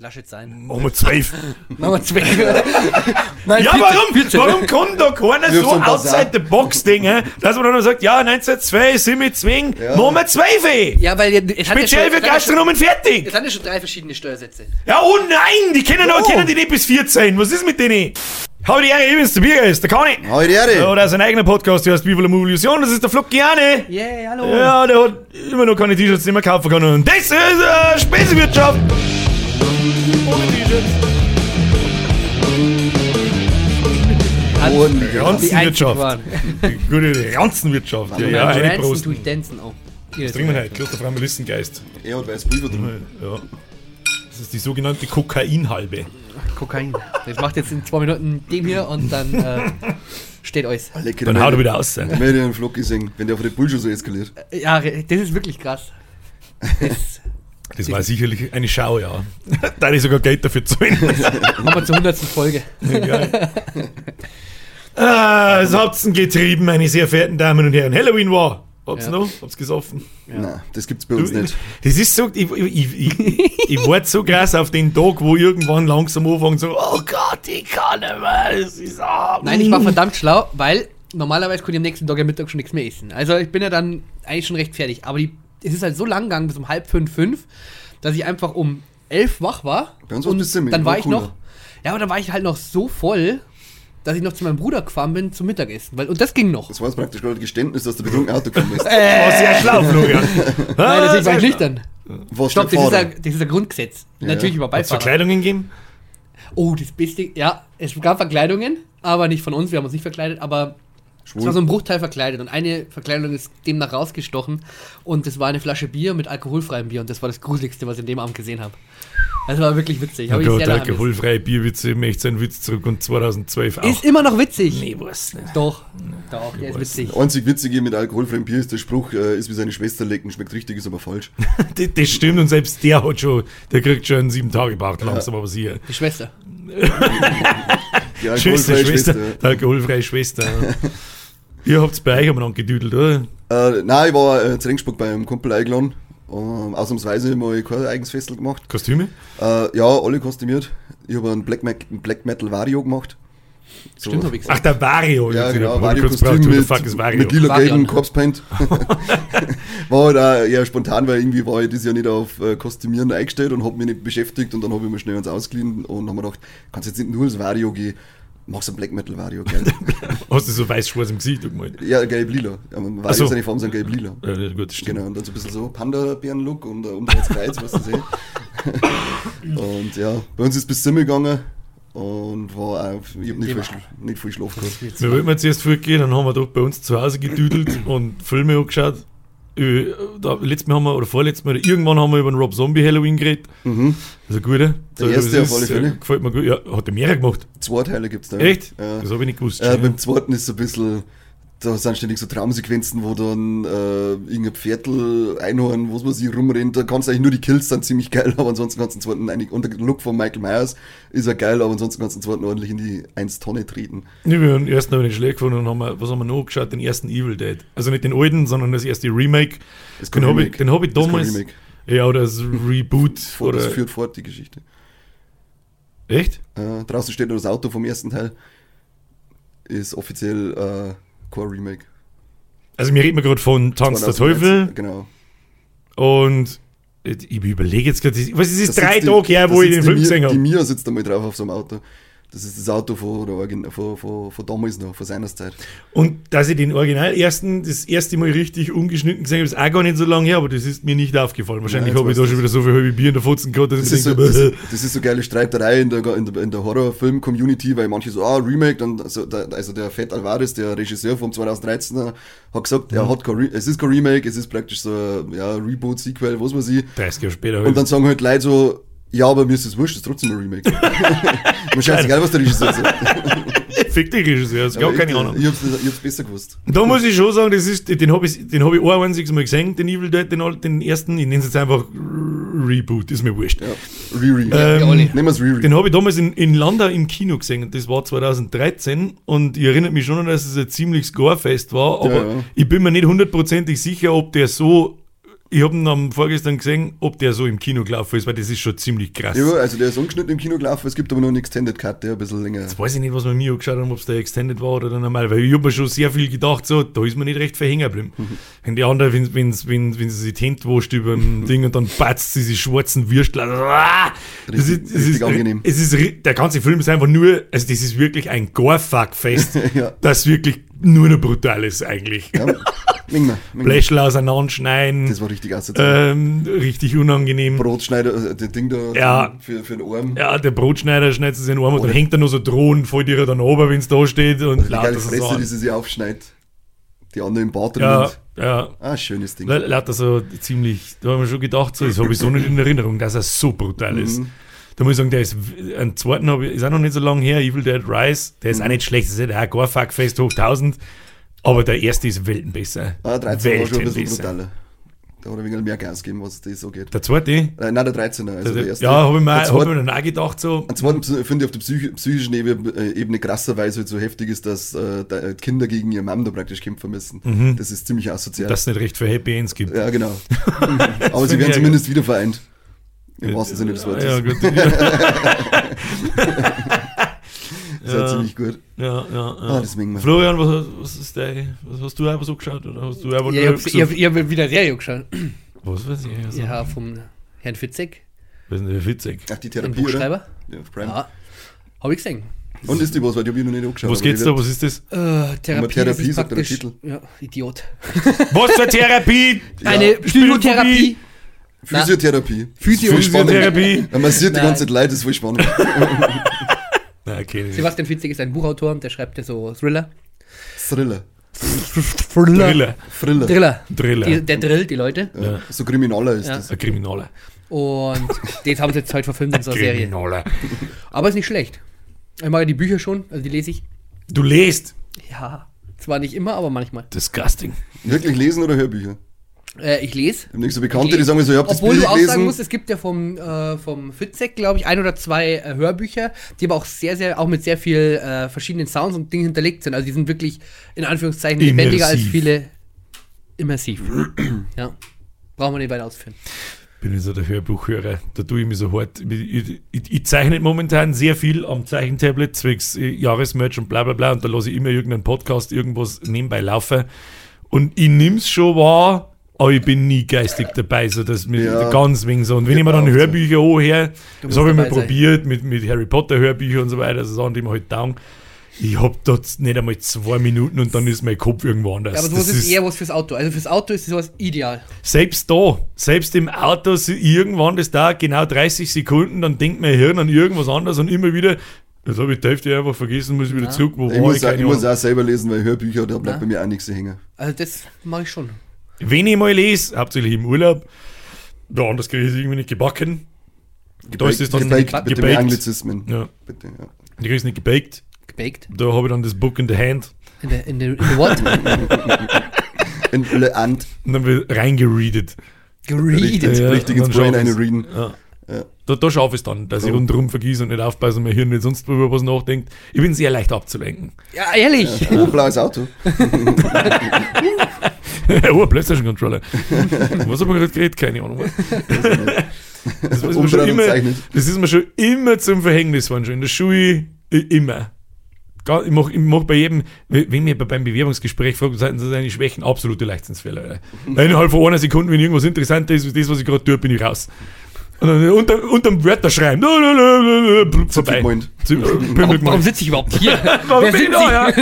Lass jetzt sein. Machen wir zwölf. Machen wir zwei. Nein, Ja, 14, warum, 14. warum kann da keiner so ein outside the box Dinge, dass man dann sagt, ja, 1902 sind wir zwingen, Ja. machen wir zwölf. Ja, weil jetzt, ja Speziell schon- für Gastronomen fertig. Es sind ja schon drei verschiedene Steuersätze. Ja, oh nein, die kennen, Oh. kennen die nicht bis 14. Was ist mit denen? Habe die Ehre, übrigens, der Bierger ist, der kann ich. Hau die Erde! Ja, der hat seinen eigenen Podcast, der heißt Viva la Illusion, das ist der Flockiane. Yeah, hallo. Ja, der hat immer noch keine T-Shirts, die man kaufen kann. Und das ist äh, Spesewirtschaft. Ordentlich. Die Ranzenwirtschaft. einzig Die gute Ranzenwirtschaft. Ja, Ja, ja, eine Prost. tue ich tanzen auch. Was trinken wir heute? Klosterfrau Melissengeist. Er hat weiß Pulver drin. Ja. Das ist die sogenannte Kokainhalbe. Kokain. Das macht jetzt in zwei Minuten dem hier und dann äh, steht alles. Lecker. Dann haut er wieder aus. Ich werde einen Flock gesehen, wenn der auf Red Bull schon so eskaliert. Ja, das ist wirklich krass. Das Das war sicherlich eine Schau, ja. Da hätte ich sogar Geld dafür zahlen. machen wir zur 100. Folge. Geil. ah, es habt's denn getrieben, meine sehr verehrten Damen und Herren. Halloween war. Habt's Ja. noch? Habt's gesoffen? Nein, das gibt's bei uns nicht. Das ist so, ich, ich, ich, ich warte so krass auf den Tag, wo irgendwann langsam anfangen so, oh Gott, ich kann nicht mehr, es ist Abend. Nein, ich war verdammt schlau, weil normalerweise konnte ich am nächsten Tag am Mittag schon nichts mehr essen. Also ich bin ja dann eigentlich schon recht fertig. Aber die, es ist halt so lang gegangen bis um halb fünf, fünf, dass ich einfach um elf wach war. Bei war's und bis ziemlich, dann war war ich cooler. noch, ja, aber dann war ich halt noch so voll, dass ich noch zu meinem Bruder gefahren bin zum Mittagessen. Weil, und das ging noch. Das war jetzt praktisch gerade Geständnis, dass du betrunken Auto gekommen bist. Das war sehr schlau, Florian. Nein, natürlich war ich nüchtern. Was Stopp, das ist, ein, das ist ein Grundgesetz. Ja, Natürlich ja. über Hat's Beifahrer. Verkleidungen gegeben? Oh, das Beste, ja, es gab Verkleidungen, aber nicht von uns, wir haben uns nicht verkleidet, aber es war so Schwul. ein Bruchteil verkleidet und eine Verkleidung ist demnach rausgestochen und das war eine Flasche Bier mit alkoholfreiem Bier und das war das Gruseligste, was ich in dem Abend gesehen habe. Das war wirklich witzig. Oh Hab ich Gott, alkoholfreie Bierwitze, ich möchte seinen Witz zurück und 2012 auch. Ist immer noch witzig. nee, was nicht. Doch, doch, der ist witzig. Der einzig Witzige mit alkoholfreiem Bier ist der Spruch, äh, ist wie seine Schwester lecken, schmeckt richtig, ist aber falsch. Das, das stimmt und selbst der hat schon, der kriegt schon einen sieben Tage Bart langsam, aber sie. Die Schwester. Die Schwester, alkoholfreie Schwester, Schwester. die alkoholfreie Schwester. ja. Ihr habt's bei euch aneinander gedüdelt, oder? Äh, nein, ich war äh, zu Regensburg bei einem Kumpel eingeladen. Ähm, ausnahmsweise mal kein eigenes Festel gemacht. Kostüme? Äh, ja, alle kostümiert. Ich habe einen Black, Black Metal Vario gemacht. So, Stimmt, hab ich Ach, gesagt. der Vario. Ja, genau, Vario-Kostüm mit, Vario? mit lila gelben Corpse Paint. war halt auch eher spontan, weil irgendwie war ich dieses Jahr nicht auf äh, Kostümieren eingestellt und habe mich nicht beschäftigt und dann habe ich mir schnell eins ausgeliehen und habe mir gedacht, kannst jetzt nicht nur das Vario gehen, machst ein Black Metal Vario, gell? Hast du so weiß-schwarz im Gesicht gemalt? ja, gelb-lila. Weiß so. seine Farben sind gelb-lila. Ja, ja, gut, stimmt. Genau, und dann so ein bisschen so Panda-Bären-Look und äh, umdrehtes Kreuz, was du sehen. und ja, bei uns ist bis Simmel gegangen und war auch, ich hab nicht viel, nicht viel Schlaf gehabt. Wir wollten jetzt erst fortgehen, dann haben wir doch bei uns zu Hause gedüdelt und Filme angeschaut. Äh, Da, letztes Mal haben wir, oder vorletztes Mal, oder irgendwann haben wir über den Rob Zombie Halloween geredet. Mhm. Das ist ein guter. Der Das erste auf alle äh, Fälle. Gefällt mir gut. Ja, hat der mehrere gemacht. Zwei Teile gibt's da. Echt? Ja. Das habe ich nicht gewusst. Äh, beim zweiten ist so ein bisschen, da sind ständig so Traumsequenzen, wo dann äh, irgendein Pferdl, Einhorn, was weiß ich, rumrennt. Da kannst du eigentlich nur die Kills sind ziemlich geil, aber ansonsten kannst du den zweiten einig, und der Look von Michael Myers ist ja geil, aber ansonsten kannst du den zweiten ordentlich in die 1 Tonne treten. Nee, wir haben den ersten ich nicht schlecht gefunden und haben wir, was haben wir noch geschaut? Den ersten Evil Dead. Also nicht den alten, sondern das erste Remake. Kein Den habe ich, den hab ich damals. Remake. Ja, oder das Reboot. Vor, oder, das führt fort, die Geschichte. echt? Äh, draußen steht nur das Auto vom ersten Teil. Ist offiziell äh, kein Remake. Also, wir reden gerade von Tanz der 2019, Teufel Genau. und ich überlege jetzt gerade, was ist es, Da drei die- Tage her, da wo ich den die Film gesehen Die habe. Mia sitzt einmal drauf auf so einem Auto. Das ist das Auto von, von, von, von damals noch, von seiner Zeit. Und dass ich den Original ersten, das erste Mal richtig ungeschnitten gesehen habe, ist auch gar nicht so lange her, aber das ist mir nicht aufgefallen. Wahrscheinlich habe ich da schon wieder so viel halbe Bier in der Fotzen gehabt, dass Das ich ist, so, das, das ist so geile Streiterei in der, in der, in der Horrorfilm-Community, weil manche so, ah, Remake, dann, also der, also der Fett Alvarez, der Regisseur vom 2013er, hat gesagt, Mhm. er hat kein es ist kein Remake, es ist praktisch so ein ja, Reboot, Sequel, was weiß ich. 30 Jahre später. Und dann sagen halt Leute so, ja, aber mir ist das wurscht, das ist trotzdem ein Remake. mir scheißegal, was der Regisseur sagt. Fick dich, Regisseur, das ist gar keine Ahnung. Ich hab's, ich hab's besser gewusst. Da muss ich schon sagen, das ist, den habe ich, den hab ich ein einziges Mal gesehen, den Evil Dead, den, den ersten. Ich nenne es jetzt einfach Reboot, ist mir wurscht. Ja, Riri. Ähm. Nehmen wir's Riri. Den habe ich damals in, in Landau im Kino gesehen und das war 2013 und ich erinnere mich schon, dass es ein ziemliches Gorefest war, aber Ja, ja. ich bin mir nicht hundertprozentig sicher, ob der so ich habe ihn am vorgestern gesehen, ob der so im Kino gelaufen ist, weil das ist schon ziemlich krass. Ja, also der ist ungeschnitten im Kino gelaufen, es gibt aber noch einen Extended Cut, der ein bisschen länger. Jetzt weiß ich nicht, was wir mir angeschaut haben, ob es der Extended war oder der normal, weil ich habe mir schon sehr viel gedacht, so, da ist man nicht recht verhängen geblieben. Mhm. Wenn die andere, wenn, wenn, wenn, wenn sie sich die Hände wascht über ein Ding und dann patzt sie sich schwarzen Würstel. Also, ah, das Richtig- ist, das richtig ist, angenehm. Es ist, der ganze Film ist einfach nur, also das ist wirklich ein Gore-Fuck-Fest, Ja. das wirklich nur noch brutal ist eigentlich. Ja. Bläschel auseinanderschneiden, Das war richtig assoziiert. ähm, richtig unangenehm. Brotschneider, äh, das Ding da Ja. für, für den Arm. Ja, der Brotschneider schneidet sich in den Arm und dann hängt er noch so drohen, fällt ihr dann runter, wenn es da steht und Die geile so Fresse, die sie sich aufschneidet. Die andere im drin. Ja, ja. Ah, schönes Ding. La- Lauter so ziemlich, da haben wir schon gedacht, so, das habe ich so nicht in Erinnerung, dass er so brutal ist. Mhm. Da muss ich sagen, der ist, einen zweiten habe ich, ist auch noch nicht so lange her, Evil Dead Rise, der Mhm. ist auch nicht schlecht, das ist ja auch Gore-Fuck-Fest hoch 1000, aber der erste ist Welten besser. Ah, 13 war schon ein bisschen besser. brutaler. Da hat er wegen mehr Gas gegeben, was das so geht. Der zweite, Äh, nein, der 13er, also der, der, erste. ja, habe ich, mir- hab ich mir dann auch gedacht, so, Am zweiten finde ich auf der Psych psychischen Ebene, äh, Ebene krasserweise halt so heftig ist, dass äh, äh, Kinder gegen ihre Mom da praktisch kämpfen müssen. Das ist ziemlich asozial. dass es nicht recht für Happy Ends gibt. ja, genau. Aber sie werden zumindest wieder vereint. Im wahrsten Sinne des Wortes. Ja, gut. Das ist ja ziemlich gut. ja, ja. ja. Ah. Florian, was, was ist der, was hast du einfach so geschaut? Oder hast du einfach Ja, ich nur hab, hab, wieder Serie geschaut. Was weiß ich? Also, Ja, vom Herrn Fitzek, Was ist denn der Witzig? Ach, die Therapie? Buchschreiber. Ja, auf Prime. Ja, hab ich gesehen. Und ist die was, weil die hab ich noch nicht angeschaut. Was geht's da? Was ist das? Äh, Therapie, Therapie, das ist sagt der praktisch, Titel. Ja, Idiot. Was für Therapie? Eine Psychotherapie. Physiotherapie. Physio-. Physiotherapie? Man massiert die Nein. ganze Zeit Leute, das ist voll spannend. Nein, okay. Sebastian Fitzek ist ein Buchautor, der schreibt ja so Thriller. Thriller. Thriller. Thriller. Thriller. Thriller. Die, der drillt die Leute. Ja, so Kriminaler ist Ja. das. Ein Kriminaler. Und das haben sie jetzt heute verfilmt in so einer Serie. Kriminaler. Aber ist nicht schlecht. Ich mag ja die Bücher schon, also die lese ich. Du lest. Ja, zwar nicht immer, aber manchmal. Disgusting. Wirklich lesen oder Hörbücher? Äh, ich lese. Ich habe nicht so Bekannte, die sagen mir so, ich hab das Obwohl du auch sagen musst, es gibt ja vom, äh, vom Fitzek, glaube ich, ein oder zwei äh, Hörbücher, die aber auch sehr, sehr, auch mit sehr viel äh, verschiedenen Sounds und Dingen hinterlegt sind. Also die sind wirklich in Anführungszeichen lebendiger als Immersiv. viele immersiv. ja. Brauchen wir nicht weiter ausführen. Bin ich so der Hörbuchhörer. Da tue ich mich so hart. Ich, ich, ich zeichne momentan sehr viel am Zeichentablet, zwecks äh, Jahresmerch und bla bla bla. Und da lasse ich immer irgendeinen Podcast, irgendwas nebenbei laufen. Und ich nimm's schon wahr, aber ich bin nie geistig dabei, so dass mir Ja. ganz wenig so. Und wenn ich mir dann Genau, so. Hörbücher anhöre, das habe ich mal sein. probiert mit, mit Harry Potter Hörbüchern und so weiter, das die mir halt taugen. Ich hab dort nicht einmal zwei Minuten und dann ist mein Kopf irgendwo anders. Ja, aber Das ist, eher was fürs Auto. Also fürs Auto ist sowas ideal. selbst da, selbst im Auto, so irgendwann das da genau 30 Sekunden, dann denkt mein Hirn an irgendwas anderes und immer wieder, das habe ich die Hälfte einfach vergessen, muss ich wieder Ja. zurück, wo Ich war muss, ich, auch, ich muss auch selber lesen, weil Hörbücher, da bleibt Ja. bei mir auch nichts hängen. Also das mache ich schon. Wenn ich mal lese, hauptsächlich im Urlaub, da anders kriege ich es irgendwie nicht gebacken. Da ist es dann gebaked, gebaked. bitte mehr Anglizismen. Ja, Bitte, ja. ich kriege es nicht gebaked. Gebaked. Da habe ich dann das Book in the hand In der, in der, in der what? In Le Ant. und dann wird reingereadet. Richtig, Ja, richtig ins Brain readen. Ja. Ja. Da, da schaffe ich es dann, dass ich rundherum vergieße und nicht aufpasse und mein Hirn nicht sonst über was nachdenkt. Ich bin sehr leicht abzulenken. Ja, ehrlich. Oh, blaues Auto. oh, ein Playstation-Controller. was haben wir gerade geredet? Keine Ahnung. Das, ist mir schon immer, das ist mir schon immer zum Verhängnis geworden, schon in der Schule, immer. Ich mache ich mach bei jedem, wenn mir beim Bewerbungsgespräch fragt, seien Sie seine Schwächen, absolute Leichtsinnsfehler. Innerhalb von einer Sekunde, wenn irgendwas interessant ist, das, was ich gerade tue, bin ich raus. Und dann unter, unterm Wörter schreiben, vorbei. Warum, warum sitze ich überhaupt hier? Warum Wer bin ich sind da, Sie?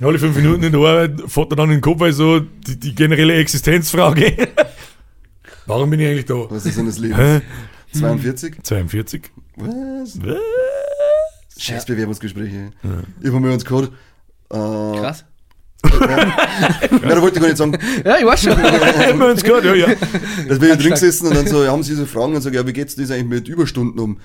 ja? Alle fünf Minuten in der Arbeit fährt er dann in den Kopf weil so die, die generelle Existenzfrage. Warum bin ich eigentlich da? Was ist denn das Leben? Hä? 42? 42. Was? Was? Scheiß Bewerbungsgespräche. Ich habe mir uns gehabt. Äh, Krass. Ja, da wollte ich gar nicht sagen. Ja, ich weiß schon. Hätten wir uns gehört, ja, ja. Da bin ich drin gesessen und dann so, haben sie so Fragen und sagen, ja, wie geht's das eigentlich mit Überstunden um?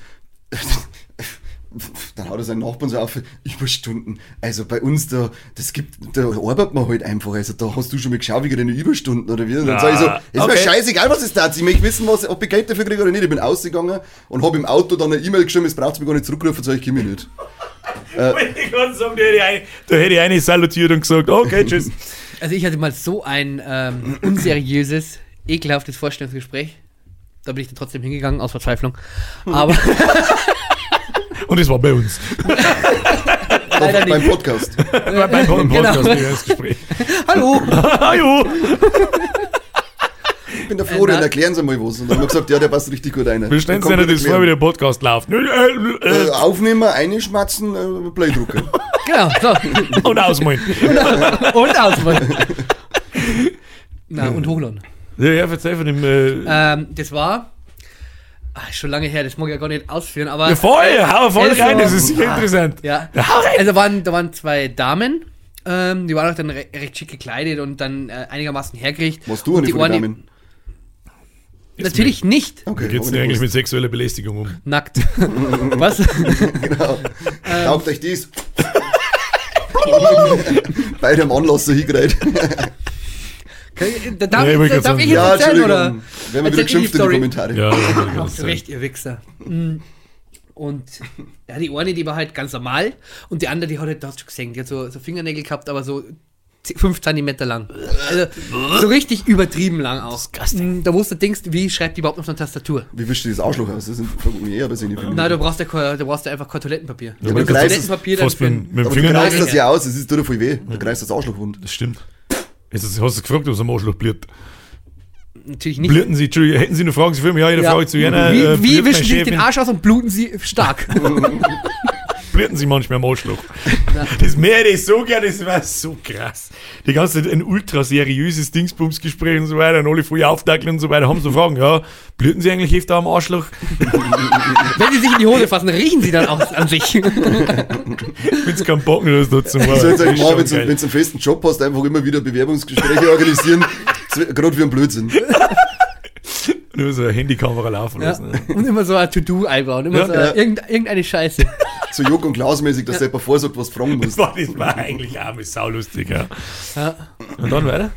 Dann haut er seinen Nachbarn so auf, Überstunden. Also bei uns da, das gibt, da arbeitet man halt einfach. Also da hast du schon mal geschaut, wie deine Überstunden oder wie. Und dann Na, sag ich so, ist mir okay. scheißegal, was es da Ich möchte wissen, was, ob ich Geld dafür kriege oder nicht. Ich bin ausgegangen und habe im Auto dann eine E-Mail geschrieben, es braucht mich gar nicht zurückrufen, sag ich, komme nicht. Ich sagen, da hätte, ich eine, da hätte ich eine salutiert und gesagt, okay, tschüss. Also ich hatte mal so ein ähm, unseriöses ekelhaftes Vorstellungsgespräch. Da bin ich dann trotzdem hingegangen, aus Verzweiflung. Aber Und es war bei uns. leider Beim nicht. Podcast. Beim beim Podcast, Genau. das Gespräch. Hallo! Hallo! Ich bin der Florian, na- erklären Sie mal was. Und dann haben wir gesagt, ja, der passt richtig gut rein. Wir stellen kommt nicht das vor, wie der Podcast läuft. Äh, Äh, äh, Aufnehmen, einschmatzen, äh, Playdrucker. Genau, so. Und ausmalen. Und auswählen. Na, und hochladen. Ja, ja, verzeih von dem. Äh, Ähm, das war. Ist schon lange her, das mag ich ja gar nicht ausführen, aber. ja, voll, hau voll Also, rein, das ist sicher ah, interessant. Ja. Ja, hau rein. Also waren, da waren zwei Damen, ähm, die waren auch dann re recht schick gekleidet und dann äh, einigermaßen hergerichtet. Was du Und nicht von waren den die- Damen? Natürlich nicht. Wie Okay, geht's hab denn ich eigentlich nicht mit sexueller Belästigung um? Nackt. Was? Genau. Ähm. Taugt euch das? Beide am Anlass so hingereiht. Da darf, Ja, ich darf ich jetzt Ja, erzählen, oder? Wir wieder ich die geschimpft in die. Kommentare. Ja, ja, recht, ihr Wichser. Mm. Und ja, die eine, die war halt ganz normal und die andere, die hat halt, da hast du schon gesehen, die hat so, so Fingernägel gehabt, aber so 5 cm lang. Also so richtig übertrieben lang auch. Mm, Da musst du denkst, wie schreibt die überhaupt auf einer Tastatur? Wie wischst du das Arschloch aus? Das sind fragt mich eh, aber sind die Na, du brauchst ja, kein- du brauchst ja einfach kein Toilettenpapier. Ja, Wenn aber du du Toilettenpapier dann mit, für, mit dem Aber du greifst das ja aus, es tut dir voll weh. Du greifst das Arschloch wund. Das stimmt. Jetzt hast du gefragt, was am Arschloch blüht. natürlich nicht. Blüten Sie, Entschuldigung, hätten Sie eine Frage für mich? Ja, jede Ja. Frage zu jener. wie äh, wie wischen sie sich den? Arsch aus und bluten sie stark? blüten sie manchmal am Arschloch. Das mehr ich so gerne, das war so krass. Die ganze Zeit ein ultra seriöses Dingsbumsgespräch und so weiter, und alle voll aufdackeln und so weiter, haben so Fragen, ja, blüten sie eigentlich öfter am Arschloch? Wenn sie sich in die Hose fassen, riechen sie dann auch an sich. Wenn's keinen Bock mehr das dazu machen. Ich soll jetzt Das sagen, wenn wenn du einen festen Job hast, einfach immer wieder Bewerbungsgespräche organisieren. Gerade wie ein Blödsinn. Nur so eine Handykamera laufen Ja. lassen. Und immer so ein To-Do einbauen. Immer Ja, so ja. Irgend, irgendeine Scheiße. So Joko und Klaus-mäßig, dass der jemand vorsagt, was fragen Das musst. war, das war eigentlich auch mal saulustig, ja. Ja. Und dann weiter?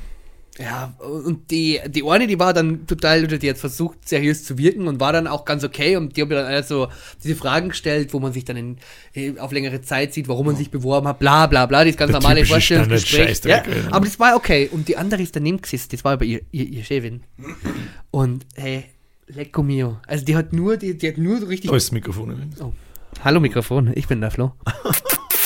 Ja, und die, die eine, die war dann total, oder die hat versucht, seriös zu wirken und war dann auch ganz okay. Und die haben mir dann also diese Fragen gestellt, wo man sich dann in, äh, auf längere Zeit sieht, warum man sich beworben hat, bla bla bla, das ganz Der normale Vorstellungsgespräch. Ja, aber das war okay. Und die andere ist daneben gesessen, das war aber ihr, ihr, ihr Chefin. Und hey, lecco mio. Also die hat nur, die, die hat nur so richtig Da ist das Mikrofon. übrigens. Oh. Hallo Mikrofon, ich bin der Flo.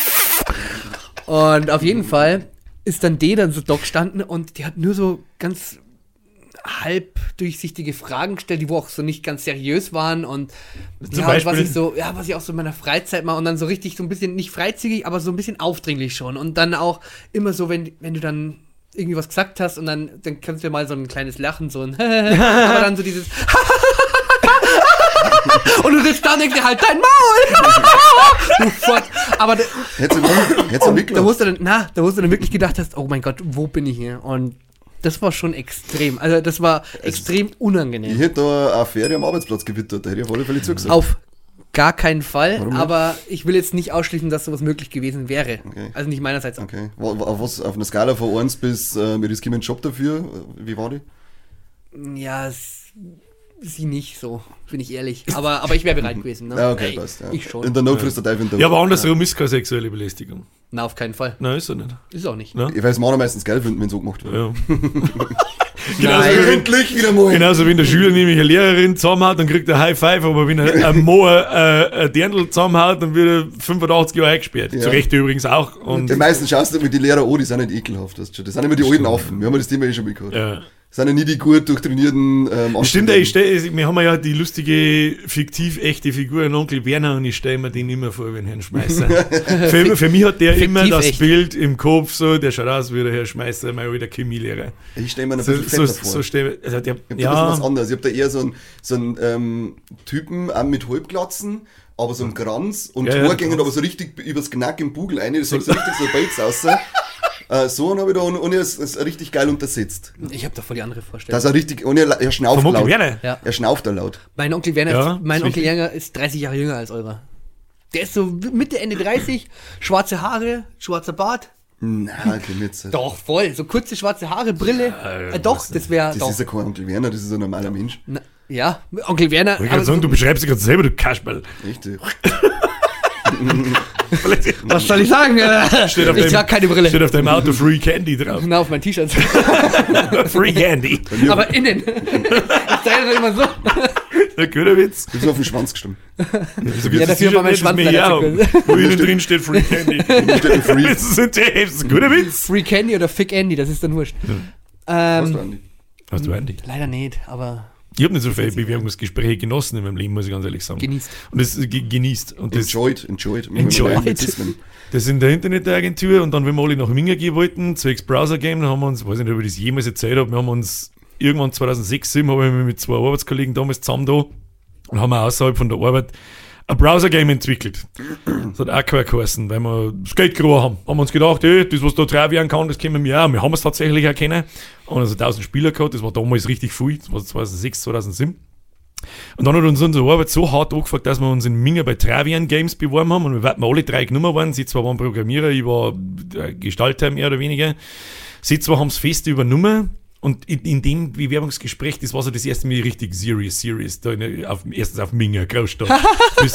und auf jeden Fall ist dann die dann so da gestanden und die hat nur so ganz halb durchsichtige Fragen gestellt, die wo auch so nicht ganz seriös waren und Zum ja, Beispiel? was ich so, ja, was ich auch so in meiner Freizeit mache und dann so richtig so ein bisschen nicht freizügig, aber so ein bisschen aufdringlich schon und dann auch immer so, wenn, wenn du dann irgendwie was gesagt hast und dann, dann kannst du mal so ein kleines Lachen, so ein aber dann so dieses und du sitzt da und denkst dir halt dein Maul! du. Aber da, Hättest du hättest du da musst du dann, na, da musst du dann wirklich gedacht hast, oh mein Gott, wo bin ich hier? Und das war schon extrem. Also das war extrem Ich unangenehm. hätte da eine Affäre am Arbeitsplatz gewittert, da hätte ich auf alle Fälle zugesagt. Auf gar keinen Fall, Warum nicht? aber ich will jetzt nicht ausschließen, dass sowas möglich gewesen wäre. Okay. Also nicht meinerseits. Okay. Auf, was, auf einer Skala von 1 bis, äh, wir riskieren einen Job dafür, äh, wie war die? Ja, es, sie nicht so, bin ich ehrlich. Aber, aber ich wäre bereit gewesen. Ne? Ja, okay, Ey, passt. Ja. Ich schon. In der Not frisst der Teufel in der Ja, aber andersrum ist keine sexuelle Belästigung. Na, auf keinen Fall. Nein, ist er nicht. Ist auch nicht. Ne? Ich weiß, Männer meistens geil finden, wenn so gemacht wird. Ja. genauso, Nein. wie wenn, Endlich wieder mal! genauso wie wenn der Schüler nämlich eine Lehrerin zusammenhaut, dann kriegt er High Five, aber wenn er ein Moor äh, ein Dirndl zusammenhaut, dann wird er 85 Jahre eingesperrt. Ja. Zu Recht übrigens auch. Und, Die meisten schaust du mit die Lehrer an, die sind nicht ekelhaft. Das sind immer die alten Affen. Wir haben das Thema eh schon mitgehört. ja. Sind ja nie die gut durchtrainierten ähm, Stimmt, ich stell, wir haben ja die lustige, fiktiv echte Figur, einen Onkel Werner, und ich stelle mir den immer vor wie einen Herrn Schmeißer. für, für mich hat der Fiktiv immer das echt. Bild im Kopf, so, der schaut aus wie der Herr Schmeißer, mein alter Chemielehrer. Ich stelle mir einen So, bisschen so, fetter vor. so stell, also der, Ich da ja. ja, was anderes. Ich hab da eher so einen, so einen ähm, Typen auch mit Halbglatzen, aber so einen Kranz und Ja, ja, ja, aber so richtig übers Knack im Bugel rein. Das sieht so richtig so Bates aus. Äh, so einen habe ich da und, und er ist, ist richtig geil untersetzt. Ich habe da voll die andere Vorstellung. Das ist er richtig, und er, er schnauft vom Onkel laut. Werner. Ja. Er schnauft da laut. Mein Onkel Werner, Ja, ist, mein ist Onkel richtig. Werner ist 30 Jahre jünger als eurer. Der ist so Mitte, Ende 30, schwarze Haare, schwarzer Bart. Na, Witz. Doch, voll. So kurze schwarze Haare, Brille. Ja, äh, doch, das wäre Das doch. ist ja kein Onkel Werner, das ist ein normaler Mensch. Na, ja, Onkel Werner. Ich kann sagen, du beschreibst dich gerade selber, du Kasperl. Richtig. Was soll ich sagen? Steht auf ich trage keine Brille. Steht auf deinem Auto Free Candy drauf. Na, auf mein T-Shirt. Free Candy. Aber innen. Ich zeige das immer so. Der Köderwitz. Ich bin so auf den Schwanz gestimmt. Ja, dafür war mein Schwanz leider. Wo innen drin steht Free Candy. Steht Free. Das ist ein guter Witz. Free Candy oder Fick Andy, das ist dann wurscht. Was Ähm, war Andi? Hast du Andy? leider nicht, aber Ich habe nicht so viele Bewerbungsgespräche genossen in meinem Leben, muss ich ganz ehrlich sagen. genießt. Und das ge- genießt. Und das, Enjoyed, enjoyed. Enjoyed. Enjoyed. das in der Internetagentur und dann, wenn wir alle nach Minga gehen wollten, zwecks Browser Game, dann haben wir uns, weiß nicht, ob ich das jemals erzählt habe, wir haben uns irgendwann 2006, 2007 habe ich mich mit zwei Arbeitskollegen damals zusammen da und haben auch außerhalb von der Arbeit ein Browser-Game entwickelt. Das hat Aqua geheißen, weil wir das Geld gerungen haben. Haben wir uns gedacht, ey, das, was da drauf werden kann, das können wir auch. Wir haben es tatsächlich auch kennen. Und also 1000 Spieler gehabt, das war damals richtig viel, das war 2006, 2007. Und dann hat uns unsere Arbeit so hart angefragt, dass wir uns in Minga bei Travian Games beworben haben und wir werden alle drei genommen worden. Sie zwar waren Programmierer, ich war äh, Gestalter mehr oder weniger. Sie zwar haben es fest übernommen und in, in dem Bewerbungsgespräch, das war so das erste Mal richtig serious, serious, da in, auf, erstens auf Minga, Großstadt. Weiß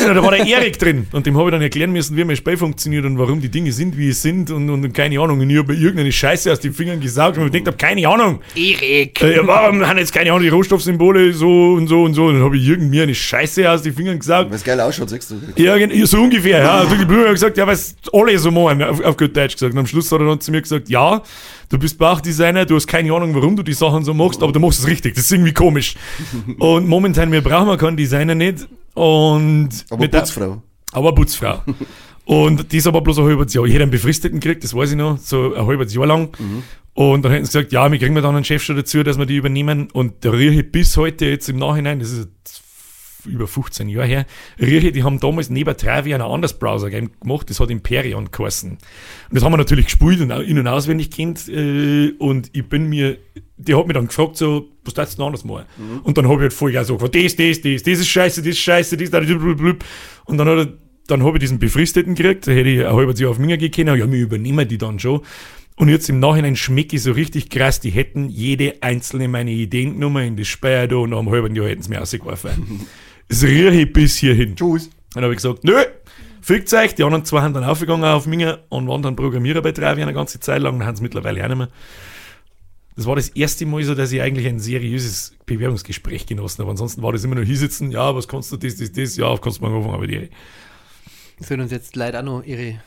ich nicht, da war der Erik drin und dem habe ich dann erklären müssen, wie mein Spiel funktioniert und warum die Dinge sind, wie sie sind und, und, keine Ahnung. Und ich habe irgendeine Scheiße aus den Fingern gesaugt und ich gedacht habe, keine Ahnung. Erik! Äh, warum haben jetzt keine Ahnung die Rohstoffsymbole so und so und so? Und dann habe ich irgendwie eine Scheiße aus den Fingern gesaugt. Weil es geil ausschaut, sagst du. Ja, so ungefähr, ja. Und die Blume hat gesagt, ja, was alle so machen, auf, auf gut Deutsch gesagt. Und am Schluss hat er dann zu mir gesagt, ja, du bist Bauchdesigner, du hast keine Ahnung, warum du die Sachen so machst, aber du machst es richtig. Das ist irgendwie komisch. und momentan, wir brauchen wir keinen Designer nicht. Und Aber mit der- Putzfrau. aber Putzfrau. Und die ist aber bloß ein halbes Jahr. Ich hätte einen Befristeten gekriegt, das weiß ich noch, so ein halbes Jahr lang. Und dann hätten sie gesagt, ja, wir kriegen wir dann einen Chef schon dazu, dass wir die übernehmen. Und der rieche bis heute jetzt im Nachhinein, das ist über 15 Jahre her, rieche, die haben damals neben Travian ein anderes Browser-Game gemacht, das hat Imperion geheißen. Und das haben wir natürlich gespielt und in- und auswendig kennt. Äh, und ich bin mir, die hat mich dann gefragt, so, was darfst du denn anders machen? Und dann habe ich halt voll so gesagt, das, das, das, das ist scheiße, das ist scheiße, das, das, blub. Und dann hat er, dann habe ich diesen Befristeten gekriegt, da hätte ich ein halbes Jahr auf Minger gehen können, ja, wir übernehmen die dann schon. Und jetzt im Nachhinein schmecke ich so richtig krass, die hätten jede einzelne meine Ideen genommen in das Speyer da und nach einem halben Jahr hätten sie mir rausgeworfen. Es rieche bis hierhin. Tschüss. Dann habe ich gesagt, nö, fickt euch. Die anderen zwei haben dann aufgegangen auf Minger und waren dann Programmierer bei Travian eine ganze Zeit lang, dann haben sie mittlerweile auch nicht mehr. Das war das erste Mal so, dass ich eigentlich ein seriöses Bewerbungsgespräch genossen habe. Ansonsten war das immer nur hier sitzen, ja, was kannst du, das, das, das, ja, auf kannst du mal anfangen, aber die. Das würden uns jetzt leider auch noch ihre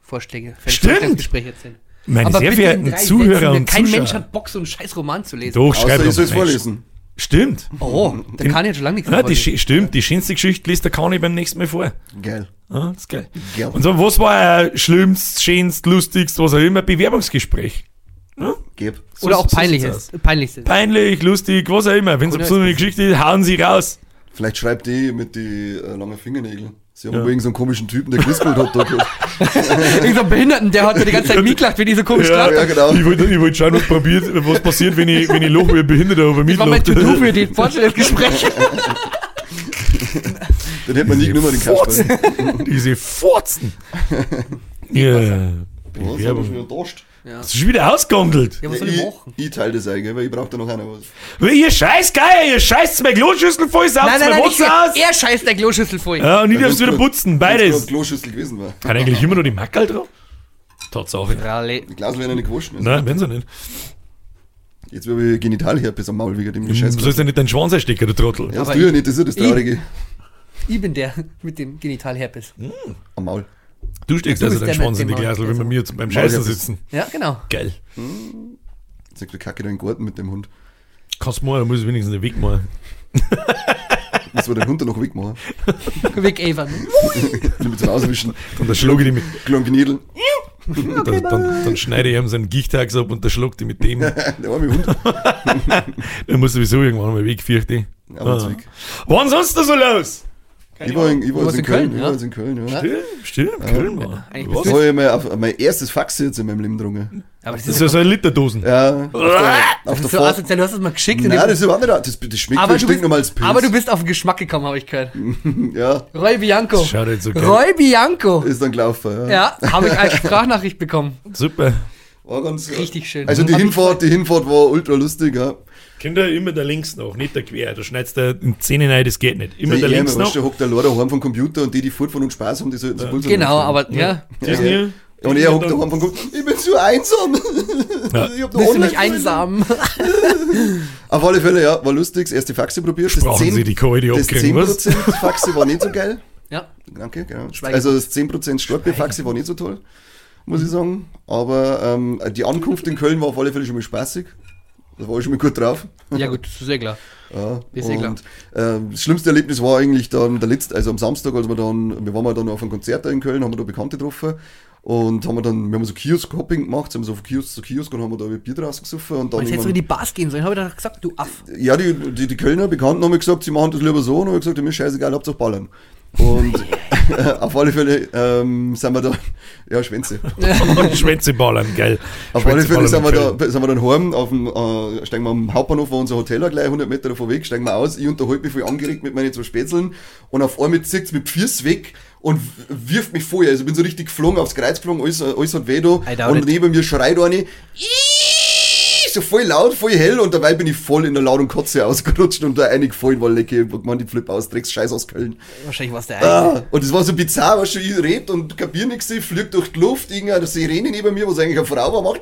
Vorschläge für Stimmt. Vorstellungsgespräch erzählen. Meine Aber sehr verehrten Zuhörer Sätzen, und Kein Zuschauer. Mensch hat Bock, so einen scheiß Roman zu lesen. Doch, schreib Außer ich soll es Mensch. vorlesen. Stimmt. Oh, der kann jetzt schon lange nichts Ja, mehr die, vorlesen. schö- stimmt, die schönste Geschichte liest der Kani beim nächsten Mal vor. Geil. Ja, das ist geil. Geil. Und so, was war ein schlimmst, schönst, lustigst, was auch immer, Bewerbungsgespräch? Geb. So- Oder auch so peinliches. aus. Peinlichstes. Peinlich, lustig, was auch immer. Wenn es eine ist- Geschichte ist, hauen sie raus. Vielleicht schreibt die mit die äh, langen Fingernägeln. Sie haben Ja. ja. wegen so einen komischen Typen, der gewispelt hat. Da gehört. Irgend so ein Behinderten, der hat da die ganze Zeit mitgelacht, wie die so komisch Ja, ja, genau. Ich wollte ich wollt schauen, was, probiert, was passiert, wenn ich, wenn ich Loch wie ein Behinderter aber Das war mein mitlache. To-Do für die Vorstellungsgespräche. Den hätte man nie genommen, den Kasper. Diese Furzen. Ja, Was? Haben wir Bewerbung. Dost? Das ist schon wieder ausgehandelt. Ja, was soll ich ich, machen? ich teile das eigentlich, weil ich brauche da noch einer was. Weil ihr scheiß geil, ihr scheißt meine Kloschüssel voll, saugt Nein, nein, ich, Wasser aus. er scheißt der Kloschüssel voll. Ja, und ich Ja, darf's wieder putzen, beides. grad Kloschüssel gewesen war. Hat eigentlich immer noch die Mackerl drauf? Tatsache. Ralle. Die Glas werden nicht gewaschen. Also. Nein, wenn sie nicht. Jetzt habe ich Genitalherpes am Maul wegen dem Du Scheiß. sollst ja nicht deinen Schwanz einstecken, du Trottel. Ja, das tue ich ich- nicht, das ist ja das ich- Traurige. Ich bin der mit dem Genitalherpes. Am Maul. Du steckst Du also deinen der Schwanz in die Glasel, wenn wir Maul. mir jetzt beim Scheißen sitzen. Ja, genau. Geil. Jetzt sagt der Kacke den Garten mit dem Hund. Kannst du mal, dann muss ich wenigstens den Weg machen. Müssen wir den Hund dann noch wegmachen. Weg Eva. Mit zum Auswischen. Und dann schlage ich die mit, Kleinen Kniedeln. dann, dann, dann schneide ich ihm seinen Gichtags ab und dann schlag die mit dem. Der arme Hund. Dann muss sowieso irgendwann mal weg, fürchte ich. Ah. weg. Wann sonst da so los? Ich war, in, ich war warst jetzt in in Köln, Köln. Ich ja? war jetzt in Köln, ja. Stimmt, stimmt, Köln war. Eigentlich Was? Da habe ich mein, mein erstes Fax jetzt in meinem Leben drungen. Aber das Das ist ist ja so eine Literdosen. Ja, auf der, auf das ist so asozial. Du hast es mal geschickt. Nein, das ist überhaupt nicht. Das, das schmeckt, aber, das du stinkt bist, nochmal als Pilz. aber du bist auf den Geschmack gekommen, habe ich gehört. Ja, Roy Bianco. Das schaut jetzt so geil. Roy Bianco. ist dann gelaufen. Ja. Ja, habe ich als Sprachnachricht bekommen. Super. War ganz Richtig schön. Also die Hinfahrt, die Hinfahrt war ultra lustig, ja. Kinder, immer der links noch, nicht der quer. Da schneidest du in Zähne rein, das geht nicht. Immer der Ja, links noch. du, hockt der Lord daheim vom Computer und die, die fort von uns Spaß haben, die sollten wohl so Genau, machen. aber ja. Ja. hier. Und er hockt daheim vom Computer, ich bin zu einsam. Ja. Ich hab noch Bist du nicht einsam? Auf alle Fälle, ja, war lustig. Das erste Faxi probiert. Das Brauchen Sie die Kohle, die das abkriegen, was? 10% Faxi war nicht so geil. ja. Danke, genau. Schweigen. Also das 10% Startbier-Faxi war nicht so toll, muss ich sagen. Aber ähm, die Ankunft in Köln war auf alle Fälle schon mal spaßig. Da war ich schon mal gut drauf. Ja, gut, das ist ja klar. Ja, Ist eh klar. und ähm, das schlimmste Erlebnis war eigentlich dann der letzte, also am Samstag, als wir dann, wir waren ja dann auf einem Konzert da in Köln, haben wir da Bekannte getroffen und haben wir dann, wir haben so Kiosk-Hopping gemacht, sind wir so von Kiosk zu Kiosk und haben wir da Bier draußen gesoffen und dann Jetzt hättest du in die Bars gehen sollen. Habe ich doch gesagt, du Aff. ja, die, die, die Kölner Bekannten haben mir gesagt, sie machen das lieber so und haben gesagt, mir ist scheißegal, habt ihr ballern. Und äh, auf alle Fälle ähm, sind wir da, ja, Schwänze. Schwänze ballern, geil. Auf alle Fälle sind wir, da, sind wir dann heim, auf dem, äh, steigen wir am Hauptbahnhof, war unser Hotel gleich 100 Meter davon weg, steigen wir aus, ich unterhalte mich voll angeregt mit meinen zwei Spätzeln und auf einmal zieht es mit Füß weg und wirft mich vorher, also ich bin so richtig geflogen, aufs Kreuz geflogen, alles, alles hat weh da und it. neben mir schreit eine, so voll laut, voll hell und dabei bin ich voll in der lauten Kotze ausgerutscht und da eingefallen, weil lecke, man die Flip aus, Drecks Scheiß aus Köln. Wahrscheinlich war es der Ah, eigene. und es war so bizarr, was schon ich red und kapier nichts, ich flieg durch die Luft, irgendeine Sirene neben mir, was eigentlich eine Frau war, macht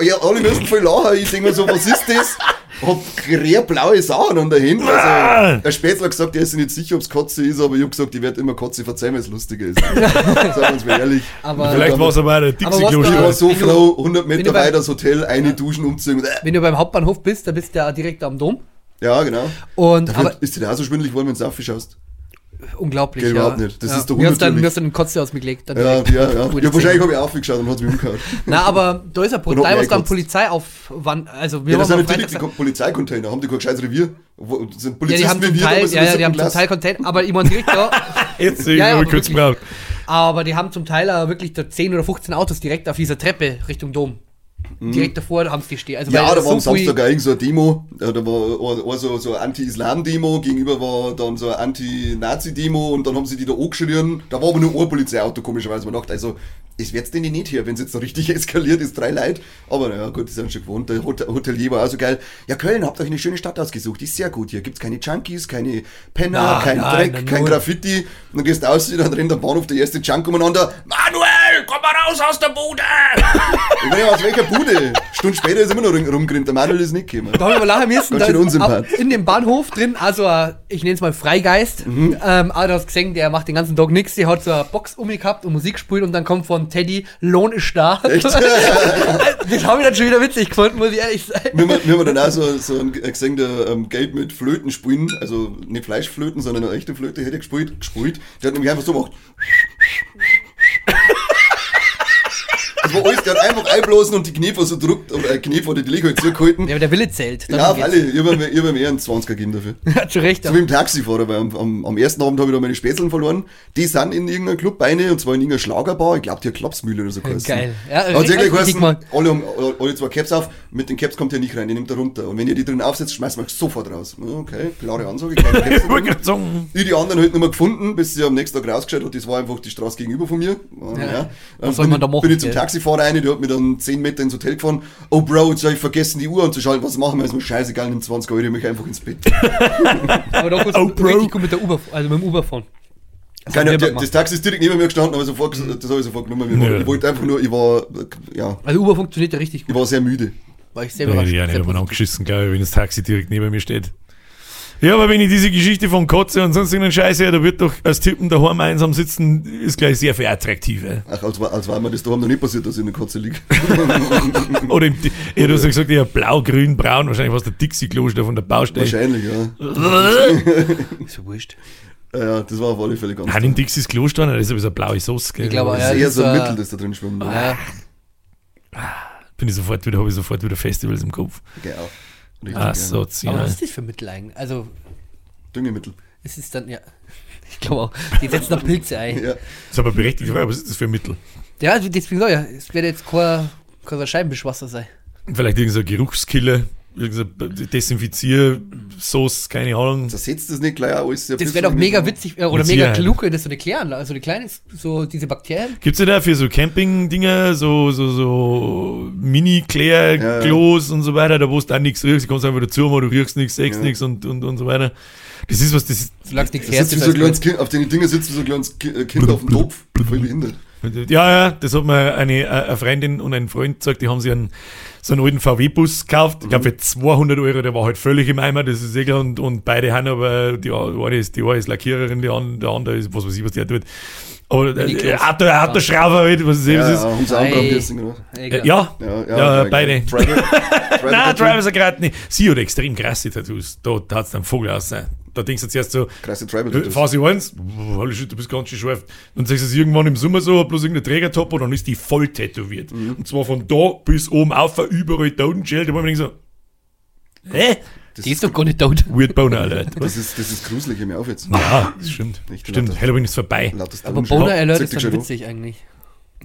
ja, alle müssen voll lachen, ich denke mir so, was ist das? Hab quer blaue Sachen an der Hand. Also, der Spätzler hat gesagt, er ist nicht sicher, ob es Kotze ist, aber ich hab gesagt, ich werde immer Kotze verzeihen, weil es lustiger ist. Sagen wir uns mal ehrlich. Aber Vielleicht war es aber auch der Aber was Ich war so wenn froh, 100 wenn Meter weiter das Hotel, eine Duschen umziehen. wenn du beim Hauptbahnhof bist, da bist du ja direkt am Dom. Ja, genau. Und, Dafür aber ist dir da auch so schwindelig geworden, wenn du aufschaust. Unglaublich, Geht ja. überhaupt nicht. Das ja. ist doch Mir hast dann, mir hast dann den Kotze aus mir gelegt. Dann Ja, ja, ja. Ja wahrscheinlich habe ich aufgeschaut und hat mich umgehauen. Na, aber da ist ja brutal, was da am gekotzt. Polizeiaufwand, also wir Ja, das sind natürlich die Polizeicontainer, haben die kein gescheites Revier? Sind ja, Polizisten die haben zum wie wir, Teil, ja, der ja, die haben zum. Teil Container, aber ich meine direkt da, Jetzt Ja, ja, ja, ja, kurz gebraucht. aber die haben zum Teil auch wirklich da 10 oder 15 Autos direkt auf dieser Treppe Richtung Dom. Direkt davor haben sie die stehen. Also Mhm. Ja, da war am so Samstag auch irgend so eine Demo. Da war so, so eine Anti-Islam-Demo, gegenüber war dann so eine Anti-Nazi-Demo und dann haben sie die da angeschrien. Da war aber nur ein Polizeiauto, komischerweise. Man dachte, also, es wird's denen nicht hier, wenn es jetzt so richtig eskaliert ist, drei Leute. Aber naja, gut, die sind schon gewohnt. Der Hot- Hotelier war auch so geil. Ja, Köln, habt euch eine schöne Stadt ausgesucht, die ist sehr gut hier. Gibt's keine Junkies, keine Penner, Na, kein nein, Dreck, kein. Graffiti. Und dann gehst du aus, dann rennt am Bahnhof der erste Junk umeinander. Manuel, komm mal raus aus der Bude! ich meine, aus welcher Bude? Stunde später ist immer noch rum- rumgerannt. Der Manuel ist nicht gekommen. Da haben wir lachen müssen. Da in dem Bahnhof drin, also ich nenne es mal Freigeist. Mhm. Ähm, aber du hast gesehen, der macht den ganzen Tag nichts. Der hat so eine Box um mich gehabt und Musik gespielt und dann kommt von Teddy, Lohn ist da. Echt? das habe ich dann schon wieder witzig gefunden, muss ich ehrlich sagen. Wir haben, wir haben dann auch so, so ein gesehen, der ähm, Geld mit Flöten spielen, also nicht Fleischflöten, sondern eine echte Flöte hätte er gespielt, gespielt. Der hat nämlich einfach so gemacht. War alles, hat einfach einblasen und die Knie so druckt, oder äh, Knie oder die Liga halt zugehalten. Ja, aber der Wille zählt. Ja, alle, ich habe mir, hab mir eher einen 20er gegeben dafür. Hat schon recht. So wie im Taxifahrer, weil am, am, am ersten Abend habe ich da meine Spätzeln verloren. Die sind in irgendeinem Club eine, und zwar in irgendeiner Schlagerbar. Ich glaube, die hat Klapsmühle oder so geheißen. Geil. Ja, hat richtig geheißen, alle haben alle, zwei Caps auf, mit den Caps kommt ihr nicht rein, die nimmt er runter. Und wenn ihr die drin aufsetzt, schmeißt man sofort raus. Okay, klare Ansage, keine Caps Ich gerade die anderen halt nicht mehr gefunden, bis sie am nächsten Tag rausgeschaut hat. Das war einfach die Straße gegenüber von mir. Ja, Ja. Was soll man da machen, bin ich zum gell? Taxifahrer rein, der hat mich dann 10 Meter ins Hotel gefahren. Oh Bro, jetzt habe ich vergessen, die Uhr anzuschalten. Was machen wir? Ist mir scheißegal, nimm 20 Euro, ich mich einfach ins Bett. Aber da kurz Oh, Bro. richtig gut mit der Uber, also mit dem Uber fahren. Das Keine, gemacht. das Taxi ist direkt neben mir gestanden, aber sofort, das habe ich sofort genommen. Ich, war, Ja. ich wollte einfach nur, ich war, ja, Also Uber funktioniert ja richtig ich gut. war sehr müde. War ich sehr da hätte überrascht. ich auch nicht Sehr einmal positiv. angeschissen, glaube ich, wenn das Taxi direkt neben mir steht. Ja, aber wenn ich diese Geschichte von Kotze und sonst irgendeinen Scheiß höre, da wird doch als Typen daheim einsam sitzen, ist gleich sehr viel attraktiver. Ach, als, war- als war mir das daheim noch nicht passiert, dass ich in der Katze liege. Oder im, ja, du hast ja gesagt, ja, blau, grün, braun, wahrscheinlich was der Dixie-Kloster von der Baustelle. Wahrscheinlich, ja. Ist so wurscht. Ja, ja, das war auf alle Fälle ganz Hat in Dixies Klo stehen, das ist aber so eine blaue Sauce. Gell? Ich glaube, Das ja, ist eher so ein Mittel, das da drin schwimmt. Ja, Bin ich sofort wieder, habe ich sofort wieder Festivals im Kopf. Genau. Richtig, Ah, ja. so, aber was ist das für Mittel eigentlich? Also, Düngemittel. es ist dann, ja, ich glaube auch, die setzen da Pilze ein. Ja. Das ist aber berechtigt, Frage, was ist das für ein Mittel? Ja, deswegen ich ja, es wird jetzt kein, kein Scheibenwischwasser sein. Vielleicht irgend so ein Geruchskiller. Desinfiziersauce, keine Ahnung. Zersetzt das nicht gleich auch alles? Das wäre doch mega witzig äh, oder mega Sicherheit. klug, wenn das so eine klären, also eine kleine, so diese Bakterien. Gibt's ja da für so Camping-Dinger, so, so, so Mini-Klär-Klos und so weiter, da wo du dann nichts riechst, du kommst einfach dazu, aber du riechst nichts, sechst Ja. nichts und, und, und so weiter. Das ist was, das ist, Solange nichts Das herz sitzt wie so Kind, auf den Dingen sitzt wie so ein kleines äh, Kind auf dem Topf. Voll behindert. ja, ja, das hat mir eine, eine Freundin und ein Freund gesagt, die haben sich einen, so einen alten VW-Bus gekauft, ich glaube für 200 Euro, der war halt völlig im Eimer, das ist eh klar, und, und beide haben aber, die eine ist, die eine ist Lackiererin, die andere, der andere ist, was weiß ich, was der tut. Aber äh. Auto, Autoschrauber halt, was Ja, ist. ja, auch Ei. ein Piercing, oder? Äh, ja, Egal. Ja, beide. Driver, Nein, Tattoo. Drivers gerade nicht. Sie hat extrem krasse Tattoos. Da hat es dann Vogel aus. Da denkst du zuerst so, äh. Phase 1, holy shit, du bist ganz schön scharf. Dann sagst du es irgendwann im Sommer so, bloß irgendein Trägertop und dann ist die voll tätowiert. Mhm. Und zwar von da bis oben auf, überall Totenschild. Da war mir so, hä? Das Die ist doch gar nicht tot. Weird Boner Alert. Das ist, das ist gruselig, hör mir auf jetzt. Ja, das stimmt. Nicht Stimmt. Halloween ist vorbei. Aber. Boner Alert ist dann schon witzig eigentlich.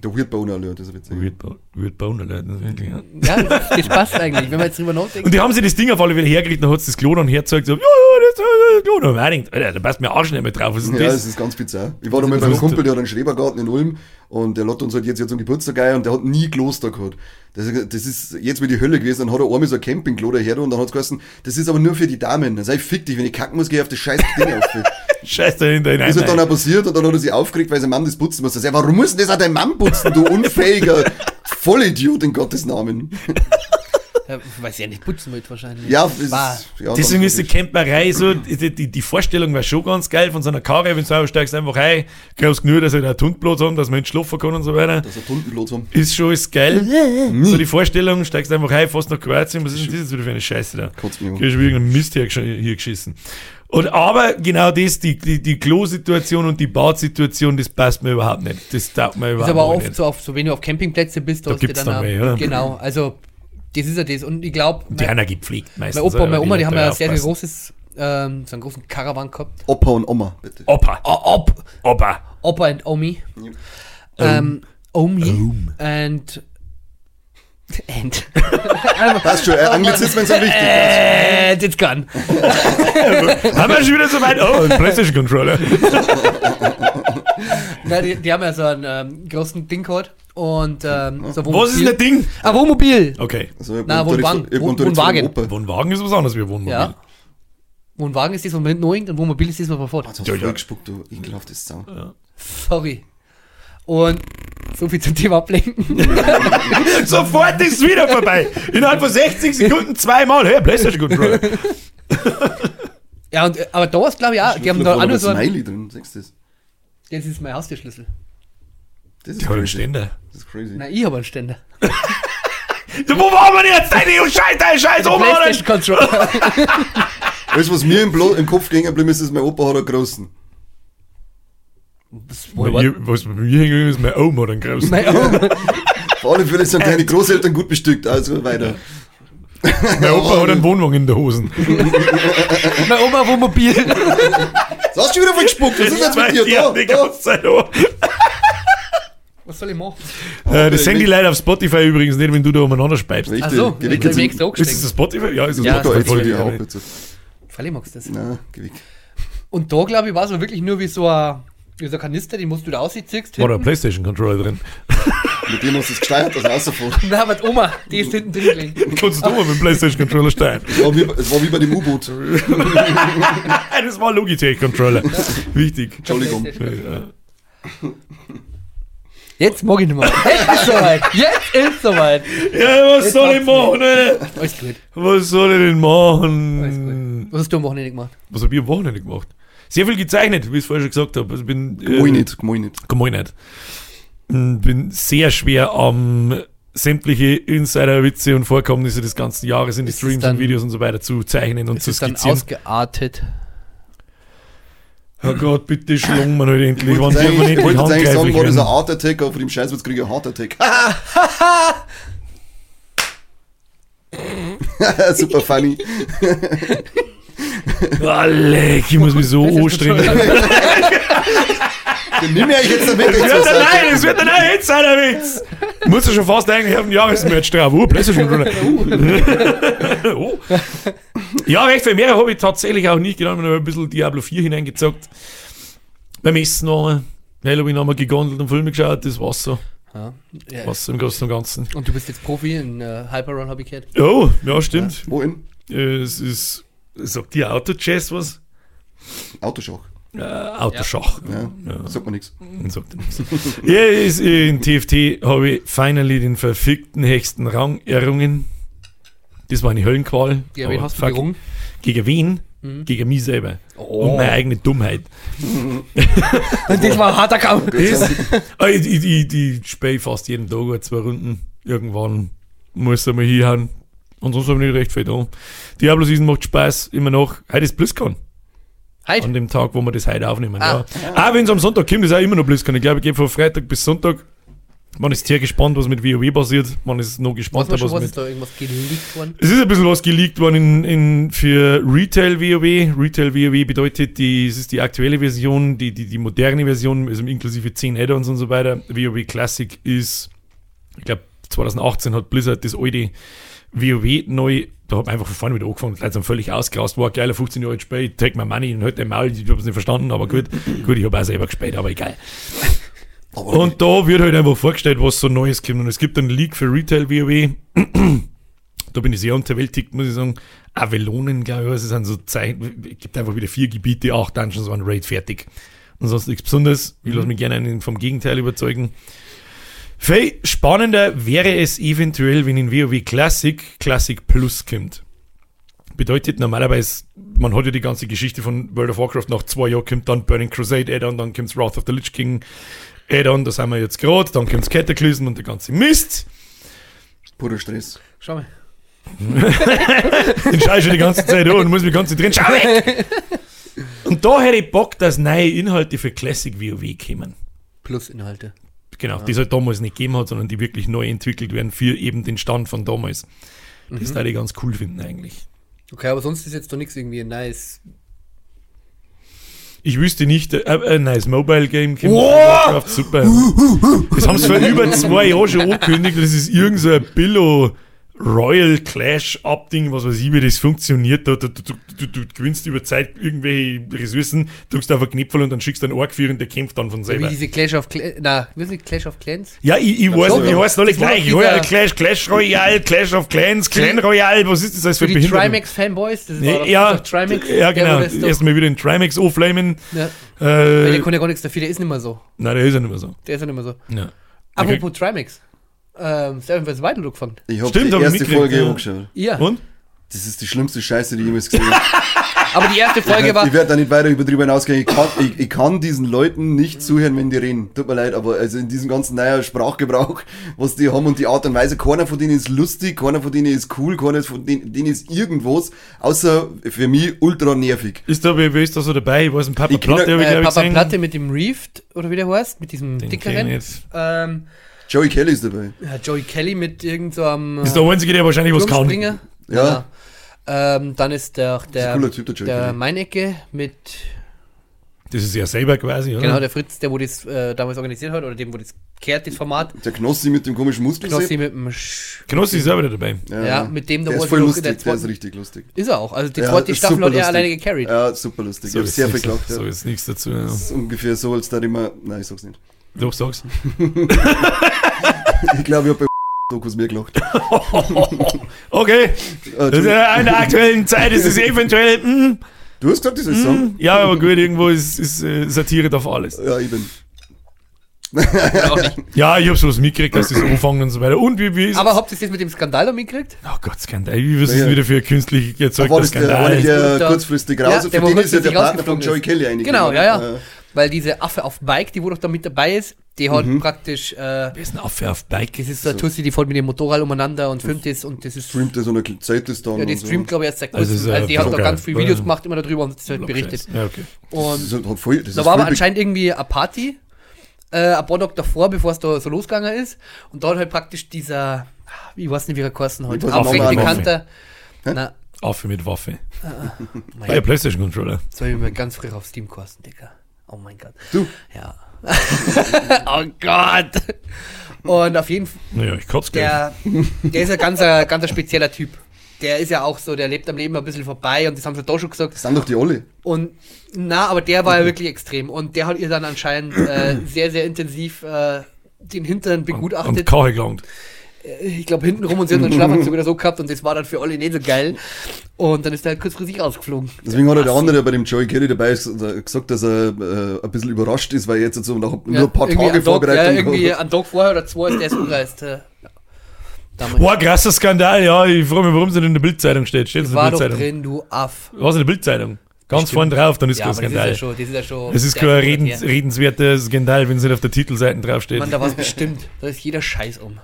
Der Weird Boner Alert ist witzig. Weird, Bo Weird Boner Alert, das ist wirklich, ja. Ja, das, das passt eigentlich, wenn man jetzt drüber nachdenkt. Und die haben sich das Ding auf alle Fälle hergekriegt, dann hat es das Klo dann hergezeigt, so, ja, ja, das ist das Klo. Und man denkt, Alter, da passt mir Arsch nicht mehr drauf. Was ist denn Ja, das? das ist ganz bizarr. Ich war da mal bei einem Kumpel, der hat einen Schrebergarten in Ulm und der lädt uns halt jetzt, jetzt zum Geburtstag ein und der hat nie Kloster gehabt. Das, das ist jetzt wie die Hölle gewesen. Dann hat er einmal so ein Campingklo daher und dann hat es geheißen, das ist aber nur für die Damen. Dann sag ich, fick dich, wenn ich kacken muss, geh auf das scheiß Ding auf. Scheiß dahinter hinein. Das ist halt dann auch passiert und dann hat er sich aufgeregt, weil sein Mann das putzen muss. Er sagt, warum muss denn das auch dein Mann putzen, du unfähiger Vollidiot in Gottes Namen? Ja, weiß ja nicht, putzen wird wahrscheinlich. Ja, ist, ja Deswegen ist die. Camperei so, die, die, die Vorstellung war schon ganz geil von so einer Karre, wenn du aussteigst, einfach hey, glaubst nur, dass wir da einen Tundplatz haben, dass man nicht schlafen kann und so weiter. Dass er Tundenblut haben. Ist schon ist geil. so die Vorstellung, steigst einfach hey, fast nach Kroatien, was ist denn das jetzt wieder für eine Scheiße da? Kotzt mich um. Gehst du irgendeinen Mist hier, hier geschissen. Und aber genau das, die, die, die Klo-Situation und die Badsituation, das passt mir überhaupt nicht. Das taugt mir Ist überhaupt aber oft nicht. so, auf, so, wenn du auf Campingplätze bist, Da hast du dann auch- mehr, oder? Genau, also das ist ja das. Und ich glaube, Die einer gepflegt meistens. mein Opa und meine Oma, die halt haben ja sehr, sehr großes, ähm, so einen großen Caravan gehabt. Opa und Oma, bitte. Opa. Oh, Op, Opa. Opa and Omi. Ähm, Omi. And. And. Passt schon, äh, Anglizismen sind wichtig. And it's gone. Haben wir schon wieder so weit? Oh, ein PlayStation Controller. Na, die, die haben ja so einen ähm, großen Ding gehabt. Und ähm, so Was ist denn das Ding? Ah, Wohnmobil. Okay. Also, Na, Wohnwagen. Wohnwagen. Wohnwagen ist was anderes wie Wohnmobil. Ja. Wohnwagen ist das, was man hinten und Wohnmobil ist das, was man fährt. Hat so Ja, ja. gespuckt, du ekelhaftes Sau. Sorry. Und so viel zum Thema Ablenken. Sofort ist es wieder vorbei. Innerhalb von 60 Sekunden zweimal. Hey, PlayStation Controller. ja, und, äh, aber da ist glaube ich auch, die haben Da war auch noch nur ein so ein, Smiley drin, siehst du das? Das ist mein Haustürschlüssel. Das ist Die hat einen. Ständer. Das ist crazy. Nein, ich habe einen Ständer. Du, Wo waren wir denn jetzt? Deine Scheiß, deine Scheiß, Oma? PlayStation Controller. Weißt du, was mir im, Blo im Kopf hängen geblieben ist, ist, mein Opa hat einen großen. Bei ihr- Was bei mir hängen ist, mein Oma oder ein großen. mein, Oma, Vor allem für sind deine Großeltern gut bestückt, also weiter. Mein Opa hat einen Wohnwagen in der Hosen. mein Oma Wohnmobil. So hast du schon wieder voll gespuckt, was ist jetzt mit dir? Ja, Da, die da. ganze Zeit an. Was soll ich machen? Äh, Das sehen die Leute auf Spotify übrigens nicht, wenn du da umeinander speibst. Richtig, Ach so, mir extra Ist das. Spotify? Ja, ist das Ja, Spotify. ja. bitte. Freilich magst du das. Geh weg. Und da, glaube ich, war so wirklich nur wie so ein, ein Kanister, den musst du da ausziehst. War da ein Playstation Controller drin? Mit dem hast du es gesteuert, dass er rausfährt. Na, aber die Oma, die ist hinten drin gelegen. Kannst du mal mit dem Playstation Controller steuern? Es war wie, es war wie bei dem U-Boot. Das war Logitech Controller. Wichtig. Entschuldigung. Ja. Jetzt mag ich nicht mehr. Jetzt ist soweit. Jetzt ist soweit. Ja, was Jetzt soll ich machen, Alter? Alles gut. Was soll ich denn Alles machen? gut. Was hast du am Wochenende gemacht? Was habe ich am Wochenende gemacht? Sehr viel gezeichnet, wie ich es vorher schon gesagt habe. Also bin, äh, nicht, nicht. Nicht. Mm, Bin sehr schwer am sämtliche Insider-Witze und Vorkommnisse des ganzen Jahres in die Ist es Streams dann- und Videos und so weiter zu zeichnen und Es zu ist dann skizzieren. ausgeartet. Oh Gott, bitte schlungen wir halt endlich. Ich wollte eigentlich, ich jetzt eigentlich sagen, war das ein werden? Art Attack, aber von dem Scheiß kriege ich ein Heart Attack. Super funny. Oh, leck, ich muss mich so anstrengen. Den nimm ich jetzt damit. Das wird ein, nein, das wird ein Insider-Witz. Muss ja schon fast eigentlich auf den Jahresmerch drauf. Oh, PlayStation Controller. oh. Ja, recht viel mehr habe ich tatsächlich auch nicht genommen. Ich habe ein bisschen Diablo 4 hineingezockt. Beim Essen noch Halloween haben wir gegondelt und Filme geschaut, das war's so. Ja. Ja. Was im Großen und Ganzen. Und du bist jetzt Profi in äh, Hyperrun, habe ich gehört. Oh, ja, stimmt. Wohin? Äh, Es ist, sagt die Auto-Jazz was? Autoschach. Äh, Autoschach. Ja, sagt man nichts. Sagt er nichts. ja, ist, in TFT habe ich finally den verfickten höchsten Rang errungen. Das war eine Höllenqual. Ja, wen hast du gerungen? Gegen wen? Gegen mich selber. Oh. Und meine eigene Dummheit. Das war ein harter Kampf. Das, Ah, ich, ich, ich, ich spiele fast jeden Tag zwei Runden. Irgendwann muss er mal hinhauen. Und sonst habe ich nicht recht viel da. Diablo Season macht Spaß, immer noch. Heute ist BlizzCon. Halt. An dem Tag, wo wir das heute aufnehmen. Ah. ja. Auch wenn es am Sonntag kommt, ist auch immer noch BlizzCon. Ich glaube, ich gehe von Freitag bis Sonntag. Man ist sehr gespannt, was mit WoW passiert. Man ist noch Was gespannt, was was mit ist da irgendwas geleakt worden? es ist ein bisschen was geleakt worden in, in, für Retail WoW. Retail WoW bedeutet, die, es ist die aktuelle Version, die, die, die moderne Version, also inklusive 10 Add-ons und so weiter. WoW Classic ist, ich glaube, 2018 hat Blizzard das alte WoW neu, da hab ich einfach von vorne wieder angefangen, sind völlig ausgerast, war geiler 15 Jahre Spiel, take my money und halt den Maul, ich hab's nicht verstanden, aber gut, gut, ich habe auch selber gespielt, aber egal. Und da wird halt einfach vorgestellt, was so Neues kommt. Und es gibt einen Leak für Retail WoW. da bin ich sehr unterwältigt, muss ich sagen. Avallonen, glaube ich, was es sind so Zeichen. Es gibt einfach wieder vier Gebiete, acht Dungeons waren Raid fertig. Und sonst nichts Besonderes. Ich lasse mich gerne vom Gegenteil überzeugen. Viel spannender wäre es eventuell, wenn in WoW Classic Classic Plus kommt. Bedeutet normalerweise, man hat ja die ganze Geschichte von World of Warcraft nach zwei Jahren kommt dann Burning Crusade Add-on, dann kommt Wrath of the Lich King Add-on, da sind wir jetzt gerade, dann kommt Cataclysm und der ganze Mist. Purer Stress. Schau mal. Den schaue ich schon die ganze Zeit an und muss mich konzentrieren. Schau weg! Und da hätte ich Bock, dass neue Inhalte für Classic WoW kommen. Plus Inhalte. Genau, die es halt damals nicht gegeben hat, sondern die wirklich neu entwickelt werden für eben den Stand von damals. Das würde ich ganz cool finden eigentlich. Okay, aber sonst ist jetzt doch nichts irgendwie nice. Ich wüsste nicht, äh, ein nice Mobile Game kommt Wow! von Warcraft, super. Das haben sie vor über zwei Jahren schon angekündigt, das ist irgend so ein Billo Royal Clash Up-Ding, was weiß ich, wie das funktioniert. Du, du, du, du, gewinnst über Zeit irgendwelche Ressourcen, drückst auf einen Knipfel und dann schickst einen Ork für und der kämpft dann von Wie selber. diese Clash of Clans. Na, wie Clash of Clans? Ja, ich, ich weiß ja. heißen alle gleich. Royal Clash, Clash Royale, Clash of Clans, Clan Royale, was ist das alles Für für die Behinderten? Trimax-Fanboys? Das war ja, Trimax. ja, genau. Erstmal wieder in Trimax auflamen. Ja. Äh, der kann ja gar nichts dafür, der ist nicht mehr so. nein, der ist ja nicht mehr so. Der ist ja nicht mehr so. Ja. Apropos Trimax. Ähm, Seven vs. Wild angefangen. Ich habe Stimmt, die hab ich erste Folge ja. angeschaut. Ja. Und? Das ist die schlimmste Scheiße, die ich jemals gesehen habe. Aber die erste Folge war. Ich werde da nicht weiter über drüber hinausgehen. Ich kann, ich, ich kann diesen Leuten nicht zuhören, wenn die reden. Tut mir leid, aber also in diesem ganzen neuen Sprachgebrauch, was die haben und die Art und Weise, keiner von denen ist lustig, keiner von denen ist cool, keiner von denen, denen ist irgendwas, außer für mich ultra nervig. Ist da, wer ist da so dabei? Ich weiß, ein Papa Ich Platte habe ich, Äh, ich, Papa. Platte mit dem Reefed, oder wie der heißt, mit diesem Den dickeren. ich nicht. Ähm, Joey Kelly ist dabei. ja, Joey Kelly mit irgend so ist der Einzige, der wahrscheinlich was kann. Ja. Ja. Ähm, dann ist der, der, cooler Typ, der Joey der Kelly. Meinecke mit, Das ist ja selber quasi, oder? genau, der Fritz, der wo das äh, damals organisiert hat, oder dem, wo das kehrt, das Format. Der Knossi mit dem komischen Knossi Muskelsepp. mit dem Sch Knossi ist selber dabei. Ja, mit dem, da der wo ist voll lustig, der der, ist richtig lustig. Ist er auch. Also die Ja, zweite ist Staffel hat er alleine gecarried. Ja, super lustig. So ich habe ist sehr viel. So Ja. ist nichts dazu. Ja. Das ist ungefähr so, als da immer. Nein, ich sag's nicht. Doch, sag's. Ich glaube, ich habe bei Dokus mehr gelacht. Okay, Äh, das ist, in der aktuellen Zeit ist es eventuell, mm, du hast gesagt, ich soll sagen? ja, aber gut, irgendwo ist, ist äh, Satire darf alles. Ja, ich bin. Ja, ich hab sowas mitgekriegt, dass das anfangen und so weiter. Und wie, wie ist Aber habt ihr das mit dem Skandal noch mitgekriegt? Oh Gott, Skandal. Wie ist es Ja. wieder für ein künstlich Da erzeugter das der, Skandal? nicht der Da- kurzfristig Ja, raus. der Für den ist ja der kurzfristig Partner von Joey Kelly eigentlich. Genau, ja, ja. Weil diese Affe auf Bike, die wo doch da mit dabei ist, die hat Mhm. praktisch, äh, Wer ist ein Affe auf Bike? das ist so eine Tussi, die fährt mit dem Motorrad umeinander und filmt das und das ist, Streamt das und er Zeit das dann. ja, die und so. streamt glaube ich erst seit Also kurzem. ist, Also die hat da ganz viele Videos gemacht, immer darüber und das halt berichtet. Ja, okay. Und Das ist, hat voll, das da ist war aber anscheinend irgendwie eine Party, äh, ein paar Tage davor, bevor es da so losgegangen ist. Und da hat halt praktisch dieser, ich weiß nicht, wie er geheißen hat, na, Affe mit Waffe. mein Bei der Playstation Controller. Das habe ich mir ganz früh auf Steam gekostet, Digga. Oh mein Gott. Du, Ja. oh Gott. Und auf jeden Fall, Naja, ich kotze gleich. der, der ist ein ganzer, ganzer spezieller Typ. Der ist ja auch so, der lebt am Leben ein bisschen vorbei und das haben sie da schon gesagt. Das sind doch die alle. Und na, aber der war ja wirklich extrem. Und der hat ihr dann anscheinend äh, sehr, sehr intensiv äh, den Hintern Und begutachtet. Kache gelangt. Ich glaube hinten rum und sie hat einen Schlafanzug oder so gehabt und das war dann für alle nicht so geil. Und dann ist er halt kurzfristig rausgeflogen. Deswegen hat er der andere, der bei dem Joey Kelly dabei ist, gesagt, dass er äh, ein bisschen überrascht ist, weil er jetzt so nach nur ein paar Tage einen Tag, ja, irgendwie hat. einen Tag vorher oder zwei ist der erst umgereist. Äh, damals. Boah, krasser Skandal, ja. Ich frage mich, warum es in der Bildzeitung steht. Steht es in der Bildzeitung? drin, du Aff. Was in der Bildzeitung? Ganz Stimmt. vorne drauf, dann ist Ja, kein aber das ist ja Skandal. schon, das ist ja schon. Es ist kein redens, redenswerter Skandal, wenn es nicht auf der Titelseite draufsteht. Mann, da war es bestimmt. Da ist jeder Scheiß um.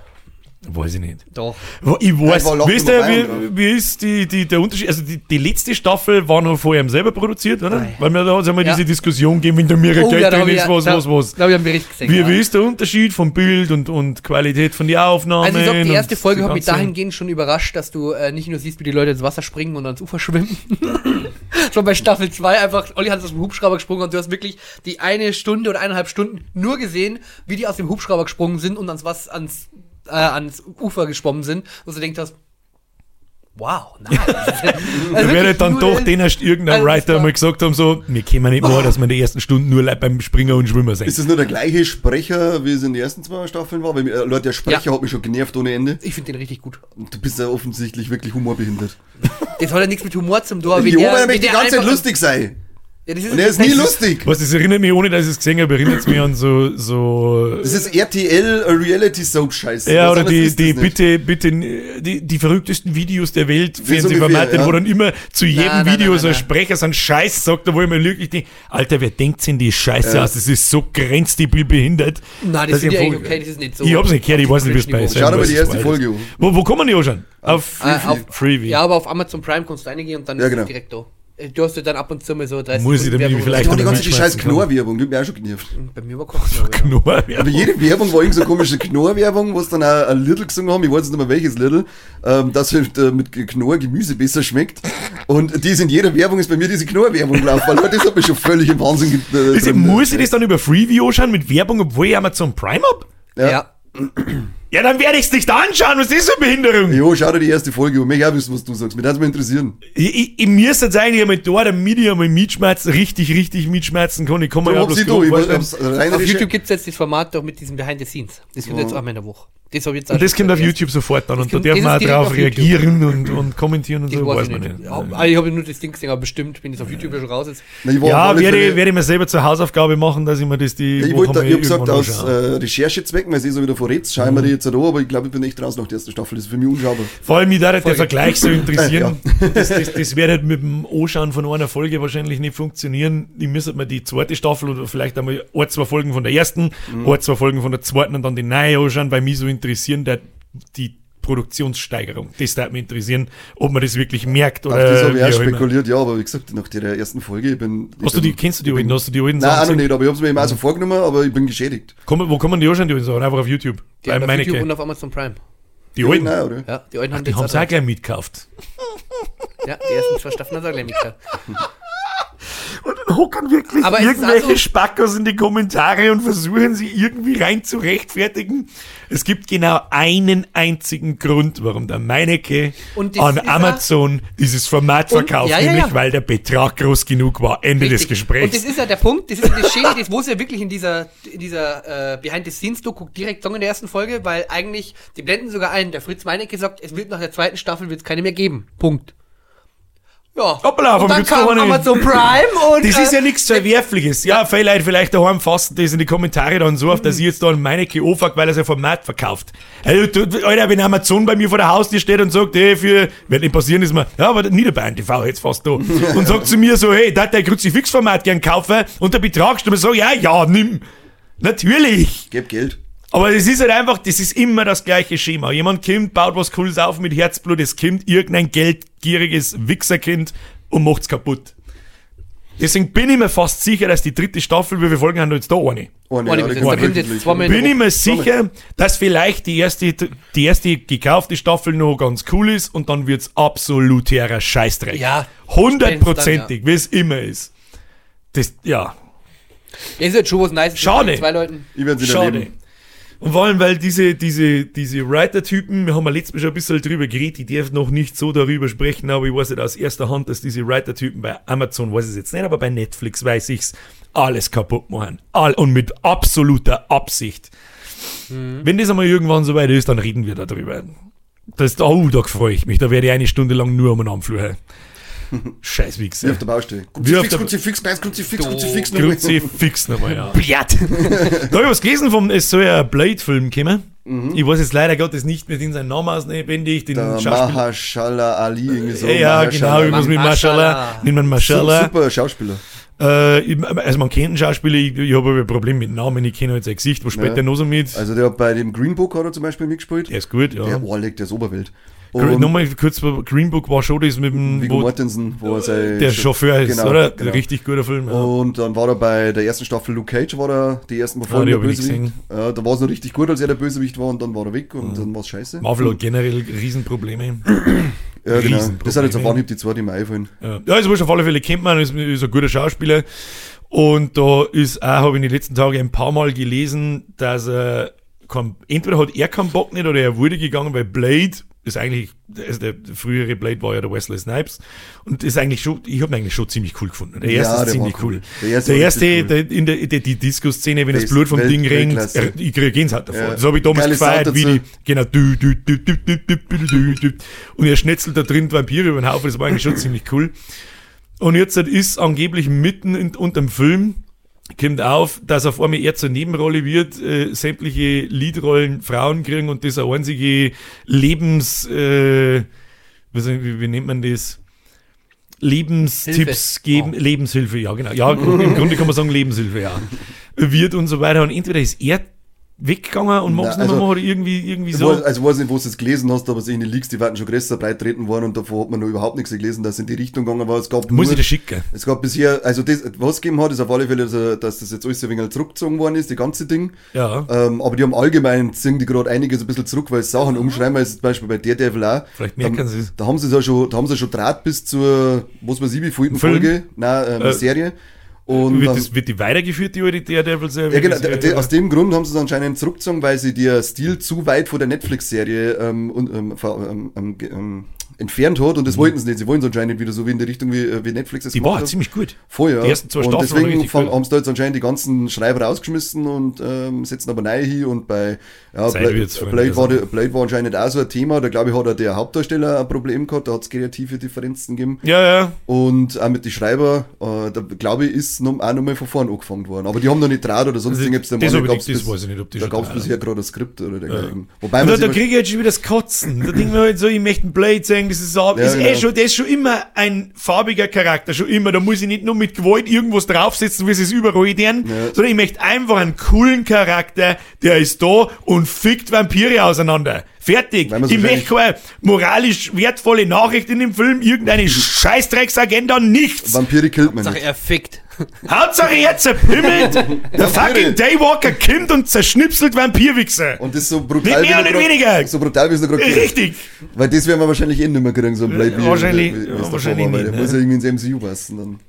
Weiß ich nicht. Doch. Ich weiß, Loch wisst ihr, wie, wie ist die, die, der Unterschied? Also die, die letzte Staffel war noch vorher selber produziert, oder? Ei. Weil wir da hat es einmal Ja. diese Diskussion gegeben, wenn da mehr Geld da drin ist, ja- was, da, was, was. Da habe ich einen Bericht gesehen. Wie, ja. wie ist der Unterschied vom Bild und, und Qualität von den Aufnahmen? Also ich sag, die erste Folge hat mich dahingehend schon überrascht, dass du äh, nicht nur siehst, wie die Leute ins Wasser springen und ans Ufer schwimmen. schon bei Staffel 2 einfach, Olli hat aus dem Hubschrauber gesprungen und du hast wirklich die eine Stunde oder eineinhalb Stunden nur gesehen, wie die aus dem Hubschrauber gesprungen sind und ans was ans, äh, ans Ufer geschwommen sind, wo du denkst hast, wow, nice. Da wäre dann doch den erst irgendein Also Writer mal gesagt haben, so, wir können nicht mehr, dass wir in den ersten Stunden nur beim Springer und Schwimmer sind. Ist das nur der gleiche Sprecher, wie es in den ersten zwei Staffeln war? Weil äh, Leute, der Sprecher hat mich schon genervt ohne Ende. Ich finde den richtig gut. Du bist ja offensichtlich wirklich humorbehindert. Das hat ja nichts mit Humor zum tun. Jo, weil er möchte die ganze Zeit lustig sein. Ja, das ist Und er ist nie lustig. Was, das erinnert mich, ohne dass ich es gesehen habe, erinnert es mich an so, so, Das ist RTL äh, Reality Soap Scheiße. ja, oder die, ist die, bitte, bitte, die, die verrücktesten Videos der Welt, Fernsehformate, ja. wo dann immer zu jedem nein, Video nein, so ein nein. Sprecher so einen Scheiß sagt, da wo ich mir wirklich denke, Alter, wer denkt denn die Scheiße Ja. aus? Das ist so grenzdebil behindert. Nein, das ich eigentlich voll- okay, das ist nicht so. Ich hab's nicht gehört, ich weiß nicht, wie es bei ist. Schau dir mal die erste. Folge an. Wo, wo kann man die anschauen? Auf Äh, auf, Freebie. Ja, aber auf Amazon Prime kannst du reingehen und dann Ja, ist genau. es direkt da. Du hast ja dann ab und zu mal so 30 Muss ich Sekunden damit vielleicht Ich die noch ganze die scheiß. Knorr-Werbung, die hat mich auch schon genervt. so. Bei mir war Kochknoblauch. ja. Aber jede Werbung war irgend so komische Knorr-Werbung, wo es dann auch ein Lidl gesungen haben, ich weiß jetzt nicht mehr welches Lidl, ähm, dass halt, äh, mit Knorr Gemüse besser schmeckt. Und die ist in jeder Werbung ist bei mir diese Knorr-Werbung gelaufen, weil das hat mich schon völlig im Wahnsinn äh, Also, drin. muss ich das dann über Freeview anschauen mit Werbung, obwohl ich Amazon Prime hab? Ja. Ja. Ja, dann werde ich es nicht anschauen. Was ist für eine Behinderung? Jo, schau dir die erste Folge an. Mich auch wissen, was du sagst. Mich würde mal interessieren. Ich, ich, ich müsste jetzt eigentlich einmal da, damit ich einmal mitschmerzen, richtig, richtig mitschmerzen kann. Ich kann mir Darum ja bloß du. Ich Auf. YouTube gibt es jetzt das Format doch mit diesem Behind the Scenes. Das kommt jetzt einmal in der Woche. Das habe ich jetzt auch Und das kommt auf YouTube sofort dann. Und da darf man auch drauf reagieren und, und kommentieren und Das so. weiß Weiß ich man nicht. nicht. Ja, ah, ich habe nur das Ding gesehen, aber bestimmt, wenn es auf YouTube ja schon raus ist. Na, ich war auf Ja, werde, ich- werde ich mir selber zur Hausaufgabe machen, dass ich mir das die Ja, ich wollte, ich hab gesagt, aus äh, Recherchezwecken, weil sie so wieder verrätst, schauen wir die jetzt da, aber ich glaube, ich bin echt raus nach der ersten Staffel. Das ist für mich unschaubar. Vor allem, mich da der. Vergleich so interessieren. Das, das, das wird halt mit dem Anschauen von einer Folge wahrscheinlich nicht funktionieren. Ich müsste mir die zweite Staffel oder vielleicht einmal ein, zwei Folgen von der ersten, Mhm. ein, zwei Folgen von der zweiten und dann die neue anschauen, weil mich so interessieren, der, die Produktionssteigerung. Das würde mich interessieren, ob man das wirklich merkt Auf oder das habe ich auch auch immer. spekuliert, ja, aber wie gesagt, nach der ersten Folge, ich bin. ich Hast du bin, die, kennst du die alten? Hast du die alten Nein, auch noch nicht, aber ich habe es mir eben auch so vorgenommen, aber ich bin geschädigt. Komm, wo man die anschauen, die alten Sachen? Einfach auf YouTube. Die haben auf YouTube Ke- und auf Amazon Prime. die alten? Nein, oder? Ja, die alten haben Die haben sie auch gleich mitgekauft. Ja, die ersten zwei Staffeln hat er gleich mitgekriegt. Und hocken wirklich Aber irgendwelche also- Spackos in die Kommentare und versuchen sie irgendwie rein zu rechtfertigen. Es gibt genau einen einzigen Grund, warum der Meinecke Und an Amazon dieses Format Und- verkauft, ja, ja, nämlich ja. weil der Betrag groß genug war. Ende des Richtig. Gesprächs. Und das ist ja der Punkt, das ist das Schöne, das muss ja wirklich in dieser, in dieser äh, Behind-the-Scenes-Doku direkt sagen in der ersten Folge, weil eigentlich, die blenden sogar ein, der Fritz Meinecke sagt, es wird nach der zweiten Staffel wird's keine mehr geben. Punkt. Ja. Hoppla, und dann kam Amazon Prime und Das ist äh, ja nichts Verwerfliches. Ja, vielleicht, vielleicht daheim fassen das in die Kommentare dann so auf, dass ich jetzt da einen Meinecke anfuck, weil er sein Format verkauft. Du, Alter, wenn Amazon bei mir vor der Haustür steht und sagt, hey, für, wird nicht passieren, ist mir, ja, aber Niederbayern TV jetzt fast da. Und sagt zu mir so, hey, da hat der Kruzifix-Format gern kaufen und der Betrag stimmt, so, ja, ja, nimm. Natürlich. Gib Geld. Aber es ist halt einfach, das ist immer das gleiche Schema. Jemand kommt, baut was Cooles auf mit Herzblut, es kommt irgendein geldgieriges Wichserkind und macht's kaputt. Deswegen bin ich mir fast sicher, dass die dritte Staffel, wie viele Folgen haben wir jetzt da? Eine. Ja, das die ist- kommt da Bin ich mir sicher, dass vielleicht die erste, die erste gekaufte Staffel noch ganz cool ist und dann wird's absoluter Scheißdreck. Ja, Hundertprozentig, wie es immer ist. Das, ja, Das ist jetzt schon was Nice. Schade. Zwei Leuten. Ich werde sie schade. erleben. Und vor allem, weil diese, diese, diese Writer-Typen, wir haben ja letztes Mal schon ein bisschen drüber geredet, ich darf noch nicht so darüber sprechen, aber ich weiß nicht aus erster Hand, dass diese Writer-Typen bei Amazon, weiß ich jetzt nicht, aber bei Netflix weiß ich's, alles kaputt machen. All, und mit absoluter Absicht. Wenn das einmal irgendwann so weit ist, dann reden wir darüber. Das, oh, da freue ich mich. Da werde ich eine Stunde lang nur um den Anfluhe. Scheiß Wie auf der Baustelle. Kruzifix, der- Kruzifix, Kreis, Kruzifix, Kruzifix. nochmal. Kruzifix nochmal, ja. Blatt. Da habe ich was gelesen vom, es soll ja ein Blade-Film kommen. Mhm. Ich weiß jetzt leider Gottes nicht mehr den seinen Namen auswendig, den Der Schauspieler. Mahershala Ali, irgendwie so. Ja, Mahershala genau, irgendwas mit Mashallah. Su- Mashallah. Super Schauspieler. Äh, also man kennt einen Schauspieler, ich, ich habe aber ein Problem mit Namen, ich kenne jetzt sein Gesicht, was spielt Ja. der noch so mit? Also der hat bei dem Green Book hat er zum Beispiel mitgespielt. Der ist gut, ja. Der Ohrleg, der ist Oberwelt. Und Nochmal kurz, Green Book war schon das mit dem, Viggo Mortensen, wo er sein der Chauffeur ist, genau, oder? genau. Richtig guter Film. Ja. Und dann war er bei der ersten Staffel Luke Cage, war er die ersten paar Ah, Folgen die der Bösewicht. Ja, da war es noch richtig gut, als er der Bösewicht war und dann war er weg und dann war es scheiße. Marvel hat generell Riesenprobleme. Ja, genau. Das sind jetzt auf Anhieb die zwei, die mir einfallen. Ja, ja also wurscht, auf alle Fälle kennt man, ist, ist ein guter Schauspieler. Und da ist auch, habe ich in den letzten Tagen ein paar Mal gelesen, dass er kein, entweder hat er keinen Bock nicht oder er wurde gegangen, weil Blade ist eigentlich, also der frühere Blade war ja der Wesley Snipes und ist eigentlich schon, ich habe ihn eigentlich schon ziemlich cool gefunden. Der Ja, erste ist der ziemlich cool. cool. Der Der erste, erste war richtig der, in der, der die Disco-Szene, wenn Der das ist Blut vom Welt- Ding ringt, Weltklasse. er- ich kriege Gänsehaut davor. Ja. Das habe ich damals Geile gefeiert, wie die, genau, du, du, du, du, du, du, du, du. und er schnetzelt da drin Vampire über den Haufen, das war eigentlich schon ziemlich cool. Und jetzt ist angeblich mitten in, unterm Film, kommt auf, dass auf einmal er zur Nebenrolle wird, äh, sämtliche Leadrollen Frauen kriegen und das eine einzige Lebens, äh, wie, soll- wie, wie nennt man das? Lebenstipps Hilfe. geben, Oh. Lebenshilfe, ja genau. Ja, im Grunde kann man sagen Lebenshilfe, ja. Wird und so weiter. Und entweder ist er weggegangen und macht es Na, nicht mehr also- oder irgendwie, irgendwie Ich so. weiß, also weiß nicht, wo du es gelesen hast, aber in den Leaks, die werden schon größer breit treten worden und davor hat man noch überhaupt nichts gelesen, dass es in die Richtung gegangen war. Es gab Muss nur, ich dir schicken. es gab bisher, also das, was es gegeben hat, ist auf alle Fälle, dass, dass das jetzt alles ein wenig zurückgezogen worden ist, die ganze Ding. Ja. Ähm, aber die haben allgemein, ziehen die gerade einiges ein bisschen zurück, weil es Sachen umschreiben, es zum Beispiel bei Daredevil auch. Vielleicht merken da, sie es. Da haben sie es ja schon, da haben sie schon Draht bis zur, was weiß ich, wie? Folge, nein, ähm, Äh, Serie. Und Wird, das, wird die weitergeführt, die alte Daredevil-Serie? ja, genau, de- de- aus dem Grund haben sie es anscheinend zurückgezogen, weil sie der Stil zu weit von der Netflix-Serie ähm, ähm, ähm, ähm, ähm, entfernt hat und das wollten sie nicht. Sie wollen es anscheinend wieder so wie in die Richtung, wie, äh, wie Netflix es Die war hat. ziemlich gut. Ja. Die ersten zwei und Staffeln waren deswegen fang- haben sie da jetzt anscheinend die ganzen Schreiber rausgeschmissen und ähm, setzen aber neue hin und bei ja, Zeit Bla wird's, Freunde, Blade, war, der- Blade war anscheinend auch so ein Thema, da glaube ich hat auch der Hauptdarsteller ein Problem gehabt, da hat es kreative Differenzen gegeben Ja, ja. und auch mit den Schreiber, äh, da glaube ich ist noch, auch nochmal von vorn angefangen worden, aber die haben noch nicht Draht oder sonst Also, irgendwas, da gab es bisher gerade ein Skript oder dergleichen. Wobei Und man da, da kriege ich jetzt schon wieder das Kotzen. Da denke ich mir halt so, ich möchte einen Blade sagen, das ist, auch, Ja, ist eh genau. schon, der ist schon immer ein farbiger Charakter, schon immer. Da muss ich nicht nur mit Gewalt irgendwas draufsetzen, wie sie es überall tun, Ja. sondern ich möchte einfach einen coolen Charakter, der ist da und fickt Vampire auseinander. Fertig. Ich möchte keine moralisch wertvolle Nachricht in dem Film, irgendeine Scheißdrecksagenda, nichts. Vampire killt man Sag, nicht. er fickt. Hauptsache jetzt zerpimmelt, der fucking Daywalker kommt und zerschnipselt Vampirwichse. Und das so brutal Nicht mehr er grad- weniger. So brutal wie es noch gerade. Richtig. Weil das werden wir wahrscheinlich eh nicht mehr kriegen, so ein Blade Ja, wahrscheinlich- wie- wie- ja, wahrscheinlich nicht, Der ne? muss ja irgendwie ins MCU passen. Dann.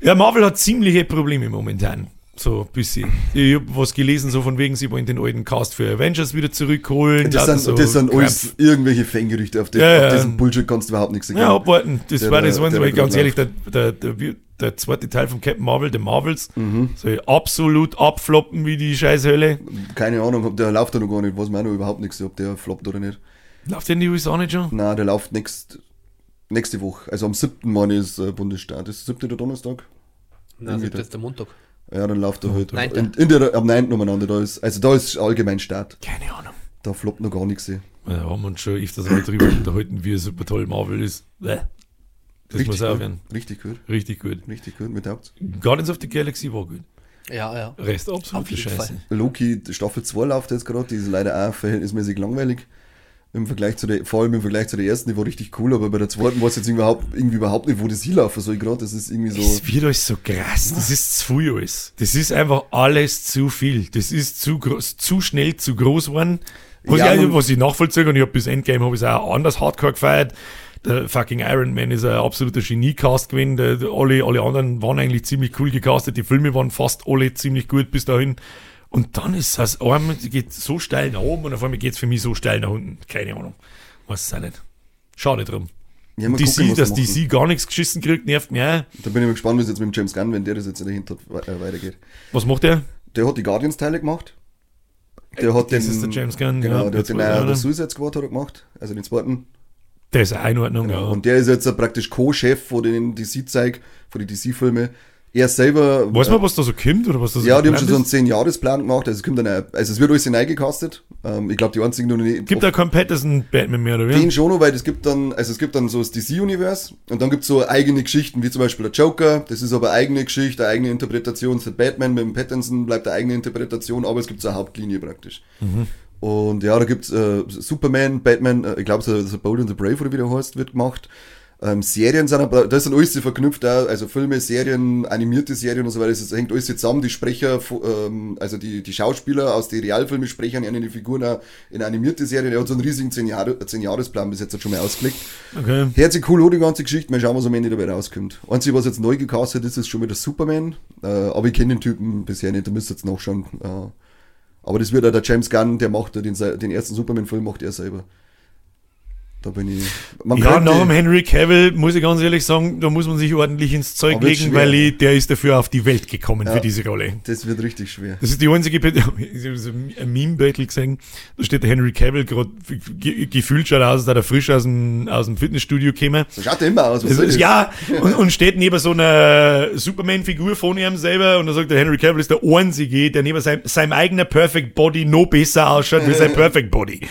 Ja, Marvel hat ziemliche Probleme momentan. So ein bisschen. Ich hab was gelesen, so von wegen, sie wollen den alten Cast für Avengers wieder zurückholen. Das sind, so das sind alles irgendwelche Fangerüchte. Auf, den, Ja, ja. auf diesen Bullshit kannst du überhaupt nichts Ja, abwarten. Das Der war da- das, sie, da ganz ehrlich, der, der, der, der zweite Teil von Captain Marvel, der Marvels, Mhm. soll absolut abfloppen wie die Scheißhölle. Keine Ahnung, ob der läuft da noch gar nicht. Weiß man auch noch überhaupt nichts, ob der floppt oder nicht. Läuft der in die USA nicht schon? Nein, der läuft nächst, nächste Woche. Also am 7. Mai ist äh, Bundesstaat. Das ist der 7. der Donnerstag? Na, Irgendwie das ist der Montag. Ja, dann läuft er halt. Neunter. In, in der, am 9. umeinander. Da ist, also da ist allgemein Start. Keine Ahnung. Da floppt noch gar nichts. Ja, haben wir uns schon öfters mal drüber unterhalten, wie super toll Marvel ist. Bäh. Das muss gut. aufhören. Richtig gut. Richtig gut. Richtig gut. Mit Haupt. Guardians of the Galaxy war gut. Ja, ja. Rest absolute Scheiße. Fall. Loki Staffel 2 läuft jetzt gerade, die ist leider auch verhältnismäßig langweilig. Im Vergleich zu der, vor allem im Vergleich zu der ersten, die war richtig cool, aber bei der zweiten weiß ich jetzt überhaupt, irgendwie überhaupt nicht, wo das hinlaufen soll gerade. Das ist irgendwie so. Es wird euch so krass. Das ist zu viel alles. Das ist einfach alles zu viel. Das ist zu groß, zu schnell zu groß geworden. Was, Ja, ich, was ich nachvollziehe und ich habe bis Endgame habe ich es auch anders hardcore gefeiert. Der fucking Iron Man ist ein absoluter Genie-Cast gewesen. Der, der, alle, alle anderen waren eigentlich ziemlich cool gecastet. Die Filme waren fast alle ziemlich gut bis dahin. Und dann ist das geht so steil nach oben und auf einmal geht es für mich so steil nach unten. Keine Ahnung. Weiß es auch nicht. Schade drum. Ja, Die gucken, dass machen. sie gar nichts geschissen kriegt, nervt mich auch. Da bin ich mal gespannt, wie es jetzt mit dem James Gunn, wenn der das jetzt dahinter äh, weitergeht. Was macht der? Der hat die Guardians-Teile gemacht. Der hat Das den, ist der James Gunn, Genau, ja, der hat der den, äh, der Suicide Squad hat er gemacht, also den zweiten. Der ist auch in Ordnung, ja. Und der ist jetzt praktisch Co-Chef von den DC-Zeig, von den DC-Filme. Er selber. Weiß man, was da so kommt oder was da so Ja, die haben schon so einen 10-Jahres-Plan gemacht. Also es kommt dann, äh, also es wird alles hineingecastet. Ähm, ich glaube, die einzigen, die. Gibt da keinen Patterson Batman mehr, oder wie? Den schon noch, weil es gibt dann, also es gibt dann so das DC-Universe und dann gibt es so eigene Geschichten, wie zum Beispiel der Joker, das ist aber eigene Geschichte, eine eigene Interpretation. Für Batman mit dem Pattinson bleibt eine eigene Interpretation, aber es gibt so eine Hauptlinie praktisch. Und ja, da gibt's äh, Superman, Batman, äh, ich glaube, so, so Bold and the Brave oder wie der heißt, wird gemacht. Ähm, Serien sind aber, das sind alles verknüpft, auch, also Filme, Serien, animierte Serien und so weiter, das hängt alles zusammen, die Sprecher, ähm, also die, die Schauspieler aus den Realfilmen sprechen in die Figuren auch in animierte Serien, er hat so einen riesigen 10-Jahres-Plan bis jetzt hat schon mal ausgelegt. Okay. Hört sich cool an, die ganze Geschichte, mal schauen, was am Ende dabei rauskommt. Einzige, was jetzt neu gecastet ist, ist schon wieder Superman, äh, aber ich kenne den Typen bisher nicht, da müsst ihr jetzt nachschauen. Äh, aber das wird ja der James Gunn, der macht ja den, den ersten Superman-Film, macht er selber. Da bin ich. Man Ja, nach dem Henry Cavill muss ich ganz ehrlich sagen, da muss man sich ordentlich ins Zeug legen, weil ich, der ist dafür auf die Welt gekommen Ja. für diese Rolle. das wird richtig schwer. Das ist die einzige, ich habe so ein Meme-Battle gesehen, da steht der Henry Cavill gerade ge gefühlt schaut aus, als sei er frisch aus dem, aus dem Fitnessstudio gekommen. So schaut er immer aus. Was Also, ja, und, und steht neben so einer Superman-Figur von ihm selber und dann sagt der Henry Cavill ist der einzige, der neben seinem, seinem eigenen Perfect Body noch besser ausschaut wie sein Perfect Body.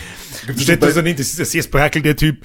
Steht da so nicht, das ist ein sehr sprackelt, der Typ.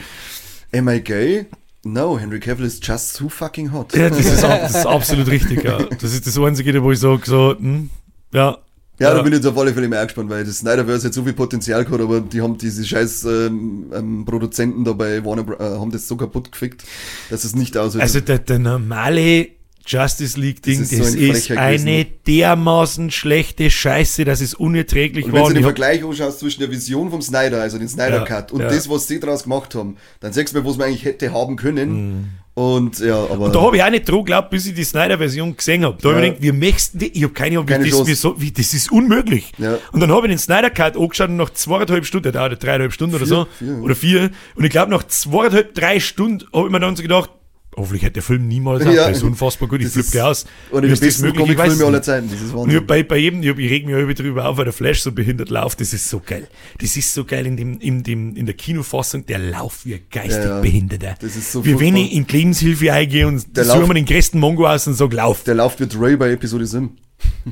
Am I gay? No, Henry Cavill is just too fucking hot. Ja, das ist, ab- das ist absolut richtig, ja. Das ist das einzige, wo ich sage, so, hm, ja. Ja, da bin ich jetzt auf alle Fälle mehr gespannt, weil das Snyderverse hat so viel Potenzial gehabt, aber die haben diese scheiß ähm, ähm, Produzenten da bei Warner. Äh, haben das so kaputt gefickt, dass es nicht aussieht. Also der, der normale Justice League-Ding, Das das ist ist, so ein Frecher eine dermaßen schlechte Scheiße, das ist unerträglich und wenn du den Vergleich anschaust zwischen der Vision vom Snyder, also den Snyder Ja, Cut, und ja. das, was sie daraus gemacht haben, dann sagst du mir, was man eigentlich hätte haben können. Und ja, aber. Mhm. Da habe ich auch nicht dran geglaubt, bis ich die Snyder-Version gesehen habe. Da habe ich Ja. gedacht, wir möchten die, ich habe keine Ahnung, wie Keine das, so, wie, das ist unmöglich. Ja. Und dann habe ich den Snyder-Cut angeschaut und nach zweieinhalb Stunden, der dauert dreieinhalb Stunden oder Vier, so, vier, ja. oder vier, und ich glaube nach zweieinhalb, drei Stunden habe ich mir dann so gedacht, hoffentlich hätte der Film niemals Ja. der ist unfassbar gut, ich Das flippe aus. Oder Wie die ist das möglich? Ich weiß aller. Zeiten, das ist Und ich, Wahnsinn. hab bei, bei jedem, ich, ich reg mich immer drüber auf, weil der Flash so behindert läuft. Das ist so geil. Das ist so geil in, dem, in, dem, in der Kinofassung. Der Lauf wie ein geistig Ja, ja. Behinderter. Das ist so wie wenn ich in Lebenshilfe eingehe und Der suche Lauf- mir den größten Mongo aus und sage, lauf. Der läuft mit Ray bei Episode 7.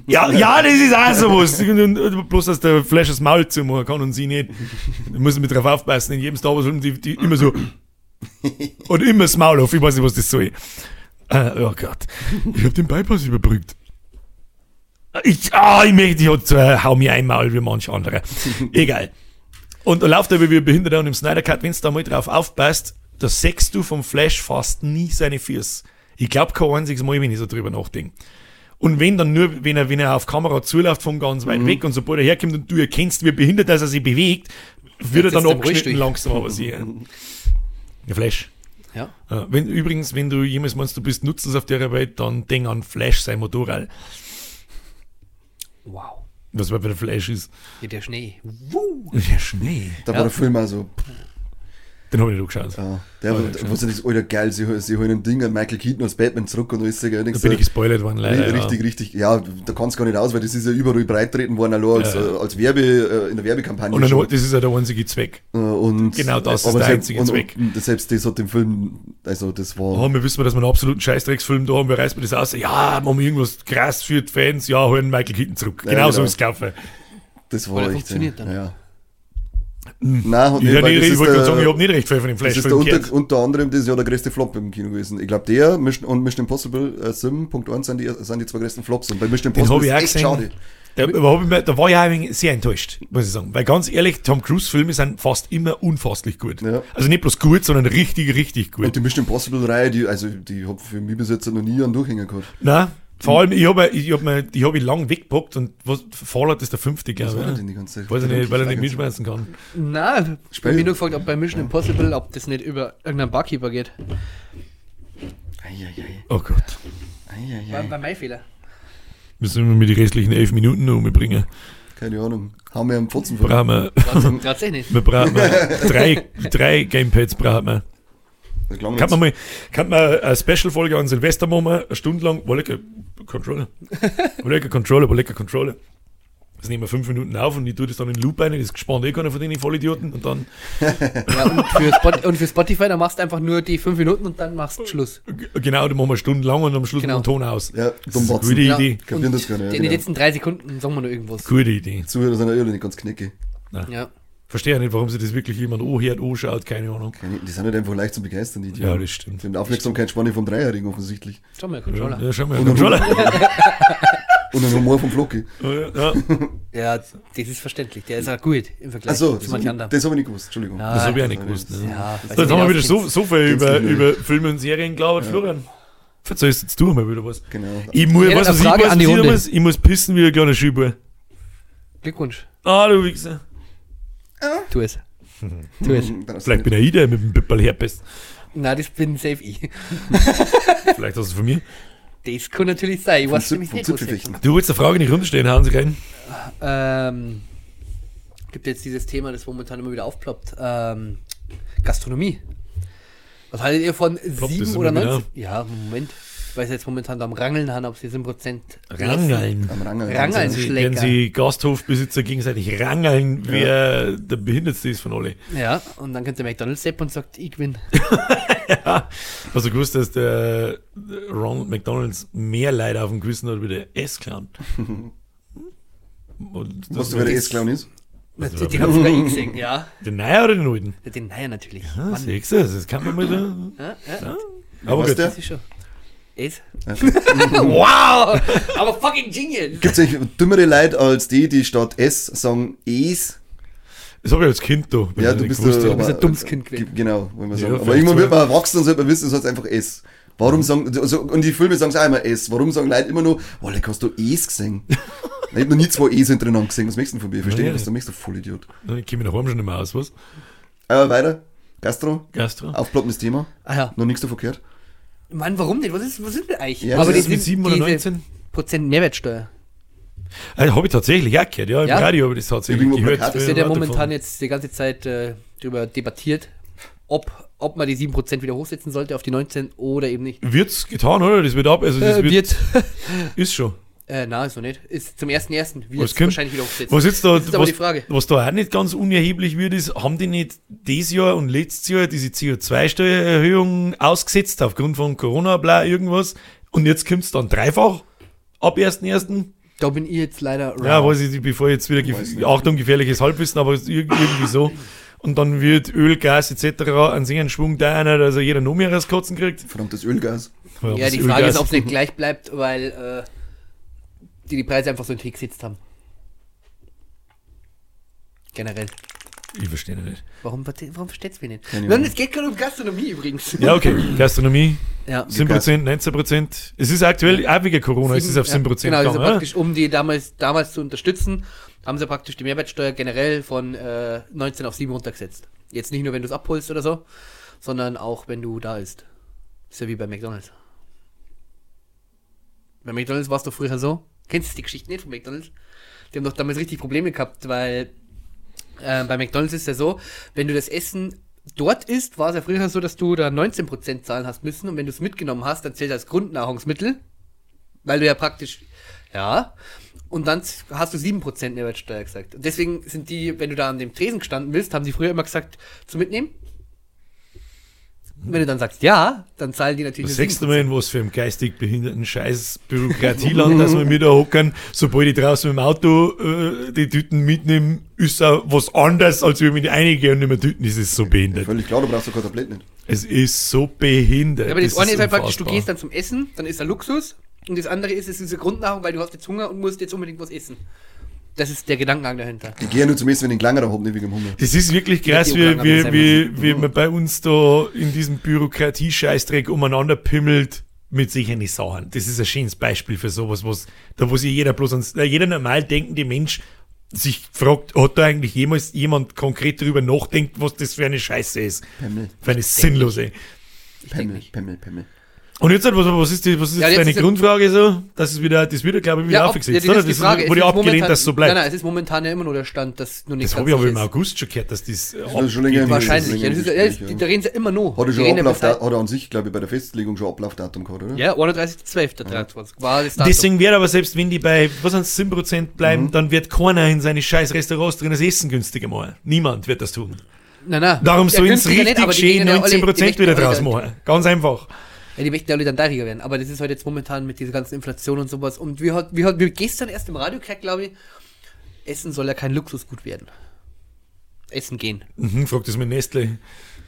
Ja, ja, das ist auch sowas. Und, und, bloß, dass der Flash das Maul zumachen kann und sie nicht. Da muss ich mit drauf aufpassen. In jedem Star Wars Film, die, die immer so. Und immer das Maul auf. Ich weiß nicht, was das soll. Äh, oh Gott. Ich hab den Bypass überbrückt. Ich, ah, ich möchte, ich hat, äh, hau mir ein Maul wie manch andere. Egal. Und da läuft er wie ein Behinderter und im Snyder Cut, wenn du da mal drauf aufpasst, da sechst du vom Flash fast nie seine Füße. Ich glaube kein einziges Mal, wenn ich so drüber nachdenke. Und wenn dann nur, wenn er, wenn er auf Kamera zuläuft von ganz Mhm. weit weg und sobald er herkommt und du erkennst, wie behindert dass er sich bewegt, wird er dann abgeschnitten langsam, aber sie. Der Flash. Ja. Ja, wenn, übrigens, wenn du jemals meinst, du bist nutzlos auf der Welt, dann denk an Flash, sein Motorrad. Wow. Was bei der Flash ist. Ja, der Schnee. Der Schnee. Da Ja. war der Film also. Den habe ich nicht angeschaut. Ja, der, war, ja, schon. was ist das, Alter, geil, sie, sie holen ein Ding an Michael Keaton als Batman zurück und alles. Da Da bin ich gespoilert worden, leider. Richtig, ja. richtig. Ja, da kannst du gar nicht aus, weil das ist ja überall breittreten worden, allein als, Ja. äh, als Werbe, äh, in der Werbekampagne. Und dann, schon. das ist ja der einzige Zweck. Äh, und, Genau das ist der selbst- einzige und, Zweck. Und, und selbst das hat den Film, also das war. Oh, wir wissen, wir, dass wir einen absoluten Scheißdrecksfilm da haben, wir reißen wir das aus. Ja, machen wir irgendwas krass für die Fans, ja, holen Michael Keaton zurück. Ja, genau so genau. ist es gelaufen. Das war echt. funktioniert ja, dann. Ja. Nein, hat Ich, nicht, ja, weil nicht, ich wollte gerade sagen, ich habe nicht recht viel von dem Das ist unter, unter anderem das ist ja der größte Flop im Kino gewesen. Ich glaube, der Mission, und Mission Impossible äh, 7.1 sind die, sind die zwei größten Flops. Und bei Mission Impossible ist ich echt gesehen. schade. Da, ich da war ich auch sehr enttäuscht, muss ich sagen. Weil ganz ehrlich, Tom Cruise-Filme sind fast immer unfasslich gut. Ja. Also nicht bloß gut, sondern richtig, richtig gut. Und die Mission Impossible Reihe, die, also die hat für mich bis jetzt noch nie einen Durchhänger gehabt. Nein, vor allem, ich habe ich hab mir, ich hab ihn lang weggepackt und was, Fallout ist der fünfte, Was glaube war ich. denn die ganze Zeit? Weiß ich nicht, weil er nicht mitschmeißen kann. Na, ich habe mich nur gefragt, ob bei Mission Impossible, ob das nicht über irgendeinen Barkeeper geht. Eieiei. Oh Gott. War, Eieiei. war mein Fehler. Müssen wir mit die restlichen elf Minuten noch umbringen. Keine Ahnung. Haben wir einen Pfotzen vor. Brauchen wir, Tatsächlich. wir brauchen drei, drei Gamepads brauchen wir. Kann jetzt- man mal, kann man eine Special-Folge an Silvester machen, eine Stunde lang, wo lecker Controller. Wo lecker Controller, wo lecker Controller. Das nehmen wir fünf Minuten auf und ich tue das dann in den Loop ein, das gespannt eh keiner von denen Vollidioten und dann, Ja, und, für Spot und für Spotify, da machst du einfach nur die fünf Minuten und dann machst du Schluss. genau, dann machen wir Stunden und am Schluss Genau. machen wir den Ton aus. Ja, Das dumm ist eine Batzen. gute Ja. Idee. Kapieren Und das gar nicht, ja, in den genau. letzten drei Sekunden sagen wir noch irgendwas. Gute Idee. Zuhörer sind ja ehrlich nicht ganz knicke. Ja. Verstehe nicht, warum sich das wirklich jemand anhört, anschaut, keine Ahnung. Die sind nicht einfach leicht zu begeistern, die Ja, das stimmt. Die haben Aufmerksamkeitsspanne vom Dreijährigen offensichtlich. Schau mal, Controller. Ja, schau mal, Und Controller. Und ein Humor vom Flocki. Ja, Ja, das ist verständlich. Der ist auch gut im Vergleich Achso, zu das, manchen anderen. das habe ich nicht gewusst. Entschuldigung. Ja. das habe ich auch nicht gewusst. Ne? ja, So, jetzt nicht, haben wir wieder so, so viel über, über Filme und Serien gelabert, Florian. Verzeihst jetzt du mal wieder was. Genau. Ich muss, Ja, was, was ich, muss, ich muss pissen wie ein kleiner Schieber. Glückwunsch. Ah, du Wichser. Tu es. Tu es. Du Vielleicht bin ich der mit dem Pippel herpest. Na, das bin safe ich. Vielleicht hast du es von mir. Das kann natürlich sein. Ich weiß nämlich nicht, was. Du willst eine Frage nicht runterstehen, hauen sie rein. Ähm, gibt jetzt dieses Thema, das momentan immer wieder aufploppt. Ähm, Gastronomie. Was haltet ihr von Ploppt 7 das oder immer 19? Ja, Moment. Weil sie jetzt momentan da am Rangeln haben, ob sie 7% Rangeln. Am Rangeln. Rangeln. Wenn sie, wenn sie Gasthofbesitzer gegenseitig rangeln, wer der Behindertste ist von alle. Ja, und dann kommt der McDonalds Sepp und sagt, ich gewinne. Hast du gewusst, dass der Ronald McDonalds mehr Leute auf dem Gewissen hat wie der S-Clown? Was du, wer der das- S-Clown ist? Den, den hab sogar ich gesehen, ja. Den Neuen oder den Alten? Den Naja natürlich. Mann. siehst du, das kann man mal da. Ja, ja, Aber Was gut. der? das ist schon. Es? Wow! Aber fucking genius! Gibt es eigentlich dümmere Leute als die, die statt S sagen Es? Das habe ich als Kind da. wenn Ja, du bist, gewusst. Du bist ein dummes Kind gewesen. Ge- Genau, wollen wir Ja, sagen. aber irgendwann wird man erwachsen und sollte man wissen, es heißt einfach S. Warum sagen, also, und die Filme sagen es auch immer S. Warum sagen Leute immer nur, leck, hast du Es gesehen? ich habe noch nie zwei Es hintereinander gesehen. Was möchtest du von mir? Verstehe Ja, ich, was du möchtest, du Vollidiot. Ich komme nach Hause schon nicht mehr aus, was? Aber weiter. Gastro, Gastro? aufploppendes Thema. Ah ja. Noch nichts davon gehört. Mann, warum nicht? Was ist, was ist denn eigentlich? Ja, Aber das das ist mit 7 oder 19? Prozent Mehrwertsteuer. Also, habe ich tatsächlich auch gehört, ja. Im Ja? Radio habe ich das tatsächlich Irgendwo gehört. Es Ja, wird ja momentan von- jetzt die ganze Zeit äh, darüber debattiert, ob, ob man die 7% wieder hochsetzen sollte auf die 19 oder eben nicht. Wird's getan, oder? Das wird ab. Also, das Äh, wird, wird. ist schon. Äh, na, ist noch nicht. Ist zum 1.1. wird Was es kommt? wahrscheinlich wieder hochsetzen. Was jetzt da, Das ist was, die Frage. was da auch nicht ganz unerheblich wird, ist, haben die nicht dieses Jahr und letztes Jahr diese CO2-Steuererhöhung ausgesetzt aufgrund von Corona, bla, irgendwas? Und jetzt kommt's dann dreifach ab 1.1. Da bin ich jetzt leider Ja, raus. weiß ich bevor jetzt wieder, gef. Achtung, gefährliches Halbwissen, aber es irgendwie so. Und dann wird Öl, Gas etc. an sich einen Schwung da einer, dass er jeder noch mehr Kotzen kriegt. Verdammtes Ölgas. Ja, Ja, das die Öl, Frage ist, ob es nicht gleich bleibt, weil äh, die die Preise einfach so in den Weg gesetzt haben. Generell. Ich verstehe nicht. Warum, warum versteht es mich nicht? Keine Nein, es geht gerade um Gastronomie übrigens. Ja, okay. Gastronomie, Ja. 7%, 19%. Es ist aktuell auch wegen Corona, es ist auf 7% Genau, also gegangen, oder? praktisch, um die damals, damals zu unterstützen, haben sie praktisch die Mehrwertsteuer generell von äh, 19 auf 7 runtergesetzt. Jetzt nicht nur, wenn du es abholst oder so, sondern auch, wenn du da isst. Ist ja wie bei McDonalds. Bei McDonalds war es doch früher so. Kennst du die Geschichte nicht von McDonalds? Die haben doch damals richtig Probleme gehabt, weil äh, bei McDonalds ist ja so, wenn du das Essen dort isst, war es ja früher so, dass du da 19% zahlen hast müssen und wenn du es mitgenommen hast, dann zählt das Grundnahrungsmittel, weil du ja praktisch, ja, und dann hast du 7% Mehrwertsteuer gesagt. Und deswegen sind die, wenn du da an dem Tresen gestanden bist, haben die früher immer gesagt, zu mitnehmen. Wenn du dann sagst, ja, dann zahlen die natürlich Das sechste 7%. Mal in was für einem geistig behinderten Scheiß Bürokratieland, dass wir wieder hocken, sobald ich draußen mit dem Auto äh, die Tüten mitnehme, ist auch was anderes, als wenn ich die einige und nicht mehr Tüten, das ist so behindert. Völlig klar, du brauchst doch kein Tablett nicht. Es ist so behindert. Ja, aber das, eine ist halt praktisch, du gehst dann zum Essen, dann ist da Luxus. Und das andere ist, es ist eine Grundnahrung, weil du hast jetzt Hunger und musst jetzt unbedingt was essen. Das ist der Gedankengang dahinter. Ich gehe nur zum Essen, wenn ich einen Klangerer habe, nicht wegen dem Hunger. Das ist wirklich krass, wie, wie, wie, wie man bei uns da in diesem Bürokratie-Scheißdreck umeinander pimmelt mit sicheren Sachen. Das ist ein schönes Beispiel für sowas, was, da wo sich jeder bloß ans, jeder normal denkende Mensch sich fragt, hat da eigentlich jemals jemand konkret darüber nachdenkt, was das für eine Scheiße ist? Pemmel, Für eine sinnlose. Ich denke Pemmel, nicht. Pemmel, Pemmel. Und jetzt, was, was ist, die, was ist Ja, deine ist ja- Grundfrage so? Das ist wieder, das wird, ja, glaube ich, wieder ob- aufgesetzt, das oder? Das Frage. wurde ja abgelehnt, momentan- dass es so bleibt. Nein, nein, es ist momentan ja immer nur der Stand, dass nur nichts das habe ich aber im. August schon gehört, dass das, äh, Das ist schon länger Wahrscheinlich. Ja, das ist, ja, das, ja. da reden sie immer noch. Hat er schon reden ja Ablauf, bis- hat er an sich, glaube ich, bei der Festlegung schon Ablaufdatum gehabt, oder? Ja, 31.12.23 war das Datum. Deswegen wird aber selbst wenn die bei, was sind 7% bleiben, Mhm. dann wird keiner in seine scheiß Restaurants drin das Essen günstiger machen. Niemand wird das tun. Nein, nein. Darum Ja, soll es richtig schön gehen ja alle- die 19% möchten wieder ja draus machen. Ganz einfach. Ja, die möchten ja alle dann tariger werden. Aber das ist halt jetzt momentan mit dieser ganzen Inflation und sowas. Und wir hat, wir hat wir gestern erst im Radio gehört, glaube ich, Essen soll ja kein Luxusgut werden. Essen gehen. Mhm, fragt das mit Nestle.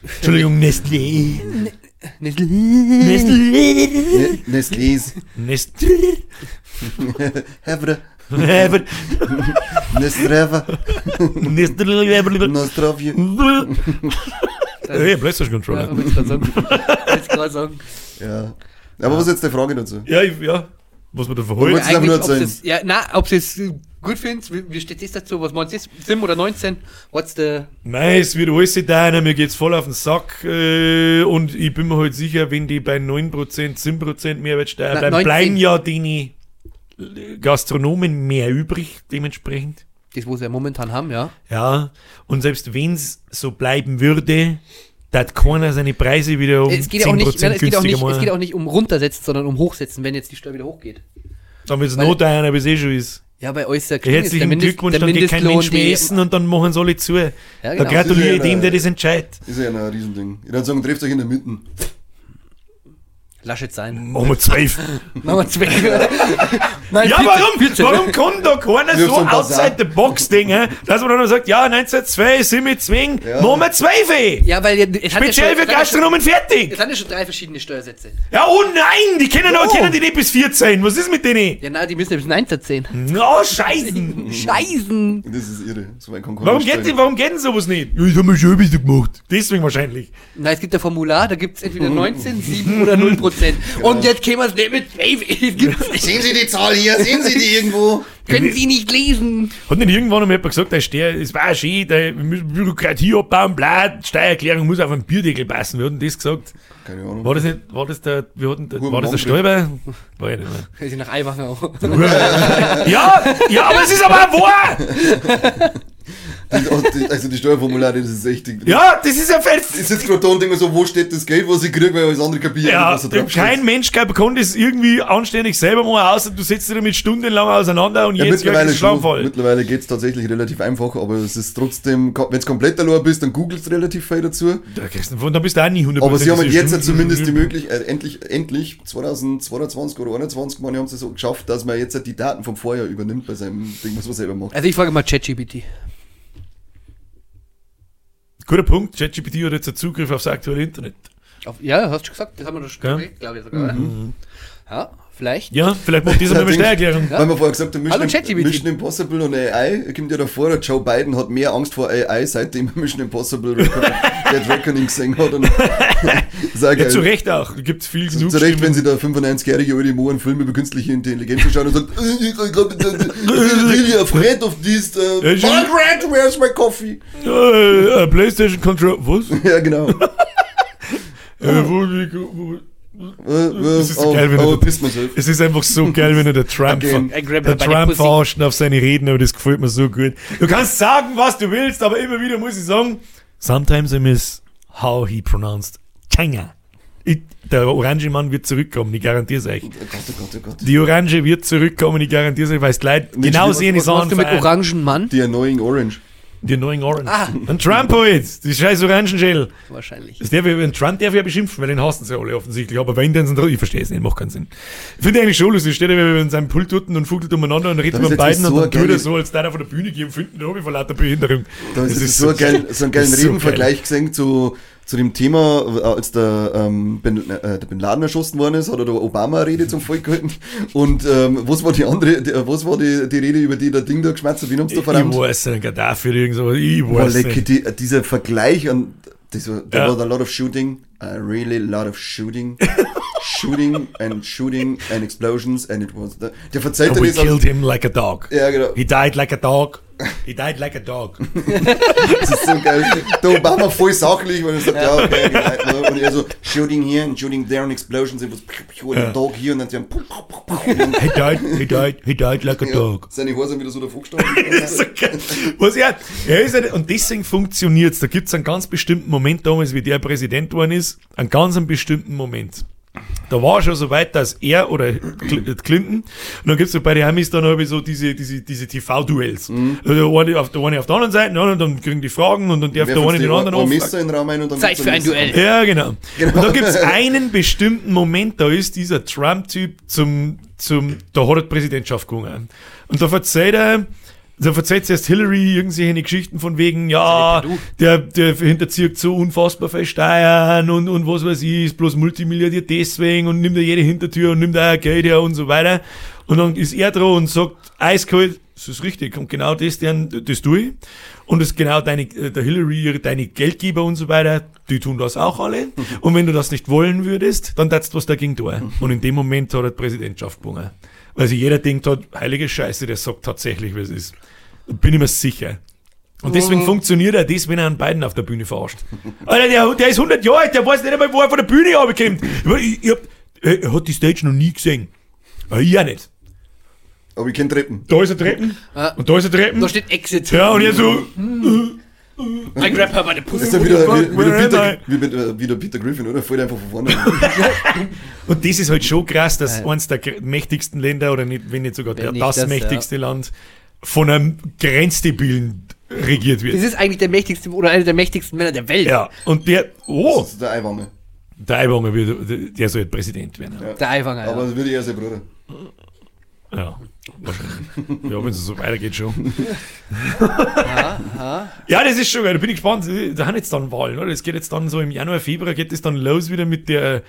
Entschuldigung, Nestle. Nestle. Nestle. Ne- Nestlés. Nestle. Hevre. Aber- Nestreva. Nestle. Nostrovje. Hey, PlayStation Ja, wollte ich gerade sagen. Wollte gerade sagen. Ja. Aber was ist jetzt die Frage dazu? Ja, ich, ja. Was man da Ja, einfach Eigentlich, nur ob erzählen. das, ja, na, ob sie es gut findet, wie, wie steht das dazu? Was meinst du? 7 oder 19? What's the. Nein, es wird alles deiner, mir geht's voll auf den Sack äh, und ich bin mir halt sicher, wenn die bei 9%, 10% Mehrwertsteuer bleiben, 19. bleiben ja die Gastronomen mehr übrig, dementsprechend. Das, wo sie ja momentan haben, ja. Ja, und selbst wenn's so bleiben würde, da keiner seine Preise wieder um es, geht 10% ja auch nicht, nein, es, geht auch günstiger nicht, es machen. geht auch nicht um runtersetzen, sondern um hochsetzen, wenn jetzt die Steuer wieder hochgeht. Dann wird's weil- noch teurer, bis eh schon ist. Ja, bei euch ist ja Ja, Herzlichen Glückwunsch, dann geht kein Mensch mehr essen und dann machen sie alle zu. Ja, Da genau. gratuliere ich ja dem, der eine- das entscheidet. Ist ja ein Riesending. Ich würde sagen, trefft euch in der Mitte. Laschet sein. Machen wir zwölf. Machen wir zwei. Nein, Ja, 14, warum, 14, warum kann da keiner so ein outside the box Dinge, dass man dann sagt, ja, 1902 sind wir zwingen, Ja. machen wir zwölf eh. Ja, weil ja schon- Speziell für Gastronomen fertig. Es sind ja schon drei verschiedene Steuersätze. Ja, oh nein, die kennen, Oh. kennen die nicht bis 14. Was ist mit denen? Ja, na, die müssen ja bis 19 zählen. Oh, scheißen. Scheißen. Das ist irre. So keiner Warum geht, die, warum geht denn sowas nicht? Ja, das haben wir schon ein bisschen gemacht. Deswegen wahrscheinlich. Na, es gibt ein Formular, da gibt es entweder 19, 7 oder 0 Prozent. Und jetzt kämen wir es nicht mit 12. Es gibt's nicht. Sehen Sie die Zahl hier? Sehen Sie die irgendwo? Können Sie nicht lesen? Hat nicht irgendwann einmal jemand gesagt, der es war schön, der wir müssen Bürokratie abbauen, bla, Steuererklärung muss auf einen Bierdeckel passen. Wir hatten das gesagt. Keine Ahnung. War das nicht, war das der, wir hatten, war das der. Stäuber? War ich nicht mehr. Sie nach Eiwachen auch. Ja, ja, aber es ist aber auch wahr. Also die Steuerformulare, das ist echt. Ja, das ist ja fett. Ich sitze gerade da und denke mir so, wo steht das Geld, was ich kriege, weil alles andere kapiere, Ja, was da drauf steht. kein Mensch glaub, kann das irgendwie anständig selber machen, außer du setzt dich damit stundenlang auseinander und Ja, jetzt mittlerweile wird es schon. Schlagfall. Mittlerweile geht es tatsächlich relativ einfach, aber es ist trotzdem, wenn du komplett allein bist, dann googelst du relativ viel dazu. Da kriegst du- Dann bist du auch nie 100% Aber sie haben halt jetzt ja zumindest die Möglichkeit, äh, endlich, endlich 2022 oder 2021, meine, haben sie so geschafft, dass man jetzt halt die Daten vom Vorjahr übernimmt bei seinem Ding, was man selber macht. Also ich frage mal ChatGPT. Guter Punkt. ChatGPT hat jetzt einen Zugriff aufs aktuelle Internet. Auf, ja, hast du gesagt, das haben wir doch schon Ja. gesagt, glaube ich sogar. oder? Ja, vielleicht. Ja, vielleicht macht dieser mal eine Ding- Steuererklärung. Weil wir vorher gesagt haben, Mission, Hallo, ChatGPT. Mission Impossible und AI, kommt ja davor, der Joe Biden hat mehr Angst vor AI, seitdem er Mission Impossible Dead Reckoning gesehen hat. Und Ja, geil. zu Recht auch. Da gibt es viel genug Zu Recht, wenn sie da 95-jährige alte Mo einen Film über künstliche Intelligenz schauen und sagt, äh, ich glaube, I'm really afraid of this. Uh, Ja, schon- Margaret, where's my coffee? Äh, äh, Playstation Control. Was? Ja, genau. Äh, wo, wo, Äh, äh, ist so oh, geil, wenn oh, er- es ist einfach so geil, wenn er der Trump, der Trump verarscht auf seine Reden, aber das gefällt mir so gut. Du kannst sagen, was du willst, aber immer wieder muss ich sagen, sometimes I miss how he pronounced China. Ich, der orange Mann wird zurückkommen, ich garantiere es euch. Oh Gott, oh Gott, oh Gott. Die Orange wird zurückkommen, ich garantiere es euch, weil es Leute genau was- sehen, Was ich machst du mit orangen Mann? Die Annoying Orange. Die neuen Orange. Ah. Ein Trump halt, die scheiß Orangenschell. Wahrscheinlich. Darf ich, einen Trump darf ich ja beschimpfen, weil den hassen sie alle offensichtlich. Aber wenn den sind, ich verstehe es nicht, macht keinen Sinn. Ich finde eigentlich schon lustig, steht er in seinem Pult dort und fuchtelt umeinander und redet mit ist beiden und so dann tut er so, als da von der Bühne gehen und finden da oben vor lauter Behinderung. Da ist, Das ist so, ein geil, so einen geilen ist so gesehen zu, zu dem Thema, als der, ähm, ben, äh, der Bin Laden erschossen worden ist, hat er da Obama eine Rede zum Volk gehalten. Und ähm, was war die andere, die, was war die, die Rede, über die der Ding da geschmerzt hat? Wie haben sie da Ich verrammt? weiß nicht, Gaddafi oder irgend so, ich Boah, weiß leck, nicht. die, dieser Vergleich und dieser, there Ja. was a lot of shooting, a really lot of shooting, shooting and shooting and explosions and it was, the, der verzählt And we das, killed him like a dog. ja genau, He died like a dog. He died like a dog. Das ist so geil. Der Obama voll sachlich, weil er sagt, ja, okay, genau. Und er so, shooting here and shooting there and explosions, it was und ein Dog hier und dann sie He died, he died, he died like a dog. seine Haare sind wieder so davor gestanden. So geil. Was er, er ist ein, und deswegen funktioniert's. Da gibt's einen ganz bestimmten Moment damals, wie der Präsident geworden ist, einen ganz einen bestimmten Moment. Da war schon so weit, dass er oder Cl- Clinton, und dann gibt's so bei den Amis dann habe so diese, diese, diese TV-Duells. Also der, eine auf, der eine auf der anderen Seite, und dann kriegen die Fragen und dann darf der eine den anderen ein aufragen. Messer in den Raum ein und dann Zeit für ein Messer Duell. Ja, genau. Genau. Und da gibt's einen bestimmten Moment, da ist dieser Trump-Typ zum, zum, da hat er die Präsidentschaft gewonnen. Und da verzeiht er, da verzeiht erst Hillary irgendwelche Geschichten von wegen, ja, der, der hinterzieht so unfassbar viel Steuern und, und was weiß ich, ist bloß Multimilliardär deswegen und nimmt er jede Hintertür und nimmt er Geld her und so weiter. Und dann ist er dran und sagt, eiskalt, das ist richtig. Und genau das, deren, das tue ich. Und das ist genau deine, äh, der Hillary, deine Geldgeber und so weiter, die tun das auch alle. Und wenn du das nicht wollen würdest, dann du was dagegen tun. Und in dem Moment hat er die Präsidentschaft gewonnen. Weil sich jeder denkt hat, heilige Scheiße, der sagt tatsächlich, wie es ist. Bin ich mir sicher. Und deswegen funktioniert er das, wenn er an beiden auf der Bühne verarscht. Alter, der, der ist 100 Jahre alt, der weiß nicht einmal, wo er von der Bühne runterkommt. Ich, ich hab, er hat die Stage noch nie gesehen. Ah, Ich auch nicht. Aber ich kenne Treppen. Da ist er Treppen. Und da ist er Treppen. Da steht Exit. Ja, und er so, I grab her by the Das ist pussy. ja wieder, wie, wie, der Peter, wie, äh, wie der Peter Griffin, oder? Fällt einfach von vorne. Und das ist halt schon krass, dass eines der mächtigsten Länder, oder nicht, wenn nicht sogar Wenn der, nicht das, das, mächtigste Land, von einem Grenzdebilen regiert wird. Das ist eigentlich der mächtigste oder einer der mächtigsten Männer der Welt. Ja, und der, oh, Das ist der Eiwange. der Eiwanger wird, der soll halt Präsident werden. Ja, Der Eiwanger. Aber Ja. das würde eher sein Bruder. ja. Ja, wenn es so weitergeht schon. ja, das ist schon geil, da bin ich gespannt. Da haben jetzt dann Wahlen, oder? Es geht jetzt dann so im Januar, Februar geht es dann los wieder mit der,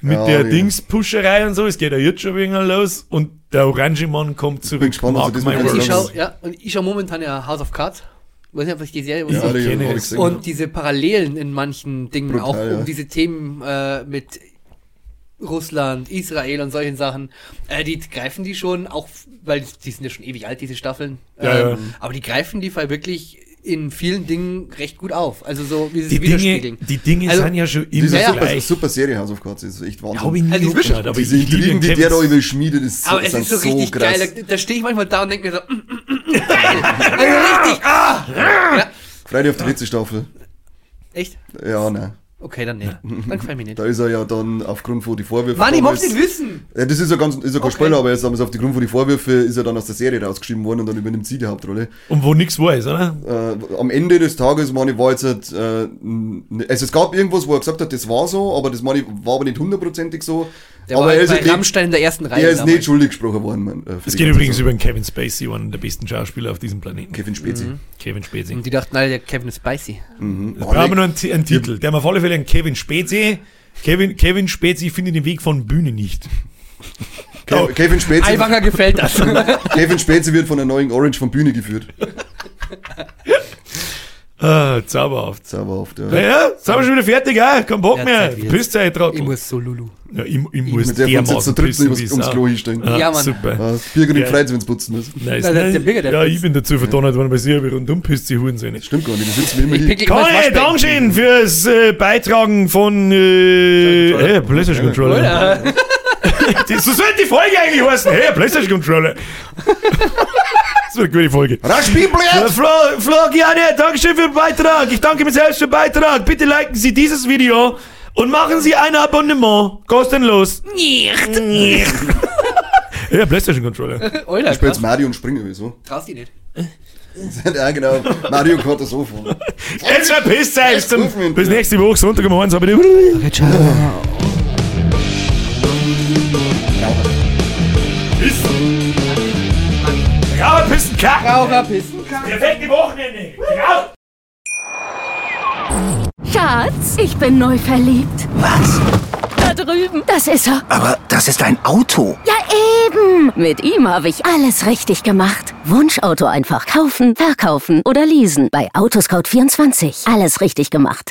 mit Ja, der die- Dingspuscherei und so. Es geht ja jetzt schon wegen los und der Orange Mann kommt zurück. gespannt, was er diesmal my wieder Und ich schau, ja, und ich schau momentan ja House of Cards. Weiß nicht, ob ich die Serie Ja, was die kenne ich. Und diese Parallelen in manchen Dingen, Brutal, auch um ja. diese Themen äh, mit Russland, Israel und solchen Sachen, äh, die greifen die schon, auch weil die sind ja schon ewig alt, diese Staffeln. Ja, ja. Aber die greifen die Fall wirklich in vielen Dingen recht gut auf. Also so wie sie Die Dinge, widerspiegeln. die Dinge Also, sind ja schon immer Ja, super, gleich. super Serie, House of Cards. Ist echt Wahnsinn. Hab ich nie Also, die angeschaut, aber Diese ich Intrigen, die der da Kevin- überschmiedet, ist, Aber es ist so richtig krass. geil. Da, da stehe ich manchmal da und denke mir so, mm, mm, mm, mm, geil. Also richtig, ah! Ja. Freitag auf die letzte Staffel. Echt? Ja, nein. Okay, dann nicht. Dann gefällt mir nicht. Da ist er ja dann aufgrund von die Vorwürfe. Mann, ich damals- muss nicht wissen. Ja, das ist ja ganz, ist ja kein Okay. Spoiler, aber jetzt haben wir es auf die Grund von die Vorwürfe, ist er dann aus der Serie rausgeschrieben worden und dann übernimmt sie die Hauptrolle. Und wo nichts weiß, oder? Äh, am Ende des Tages, meine ich, war jetzt, halt, äh, also es gab irgendwas, wo er gesagt hat, das war so, aber das meine ich, war aber nicht hundertprozentig so. Der aber war er halt ist, bei nicht, Rammstein in der ersten Reihe. er ist damals. nicht schuldig gesprochen worden. Man, äh, Es geht übrigens über den Kevin Spacey, einen der besten Schauspieler auf diesem Planeten. Kevin Spezi. Kevin Spacey. Und die dachten alle, der Kevin spicy. Mhm. Wir noch einen, Ti- einen Titel. Der haben auf alle Fälle einen Kevin Spacey. Kevin, Kevin Spacey findet den Weg von Bühne nicht. Ke- Kevin Spezi, Aiwanger gefällt das. Kevin Spezi wird von der neuen Orange von Bühne geführt. Ah, zauberhaft. Zauberhaft, ja. Naja, sind wir schon wieder fertig, ah? Kein Bock Ja, mehr. Zeit wird. Pisszeit, ich muss so Lulu. Ja, ich, ich muss Mit der jetzt zu dermaßen dritt ums. Klo hinstellen. Ah, Ja, Mann. Super. Ja, Birgit Ja. freut sich, wenn es putzen muss. Nice. Ja, der- der Nein, Birger, der ja, pisst. ich bin dazu verdonnert worden, weil sie aber rundum pisst, die Hurensöhne. Stimmt gar nicht, die sitzen wie immer Ich hier. das Waschbecken. Dankeschön fürs äh, Beitragen von äh, hey, PlayStation Controller. So sollte die Folge eigentlich heißen. Hey, PlayStation Controller. das wird eine gute Folge. Rasch, Ja, Bibel! Flo, Flo, gerne, Dankeschön für den Beitrag. Ich danke mir selbst für den Beitrag. Bitte liken Sie dieses Video und machen Sie ein Abonnement. Kostenlos. Nicht. ja, PlayStation Controller. Alter, Ich spiele jetzt. Mario und springe, wieso? Traust dich nicht. ja, genau. Mario Kart ist so von. Jetzt verpisst euch. Bis nächste Woche, Sonntag um eins. Aber die. Grauer Pissen, kacken. Raucher pissen. Perfekte Wochenende. Grau. Schatz, ich bin neu verliebt. Was? Da drüben. Das ist er. Aber das ist ein Auto. Ja, eben. Mit ihm habe ich alles richtig gemacht. Wunschauto einfach kaufen, verkaufen oder leasen. Bei Autoscout24. Alles richtig gemacht.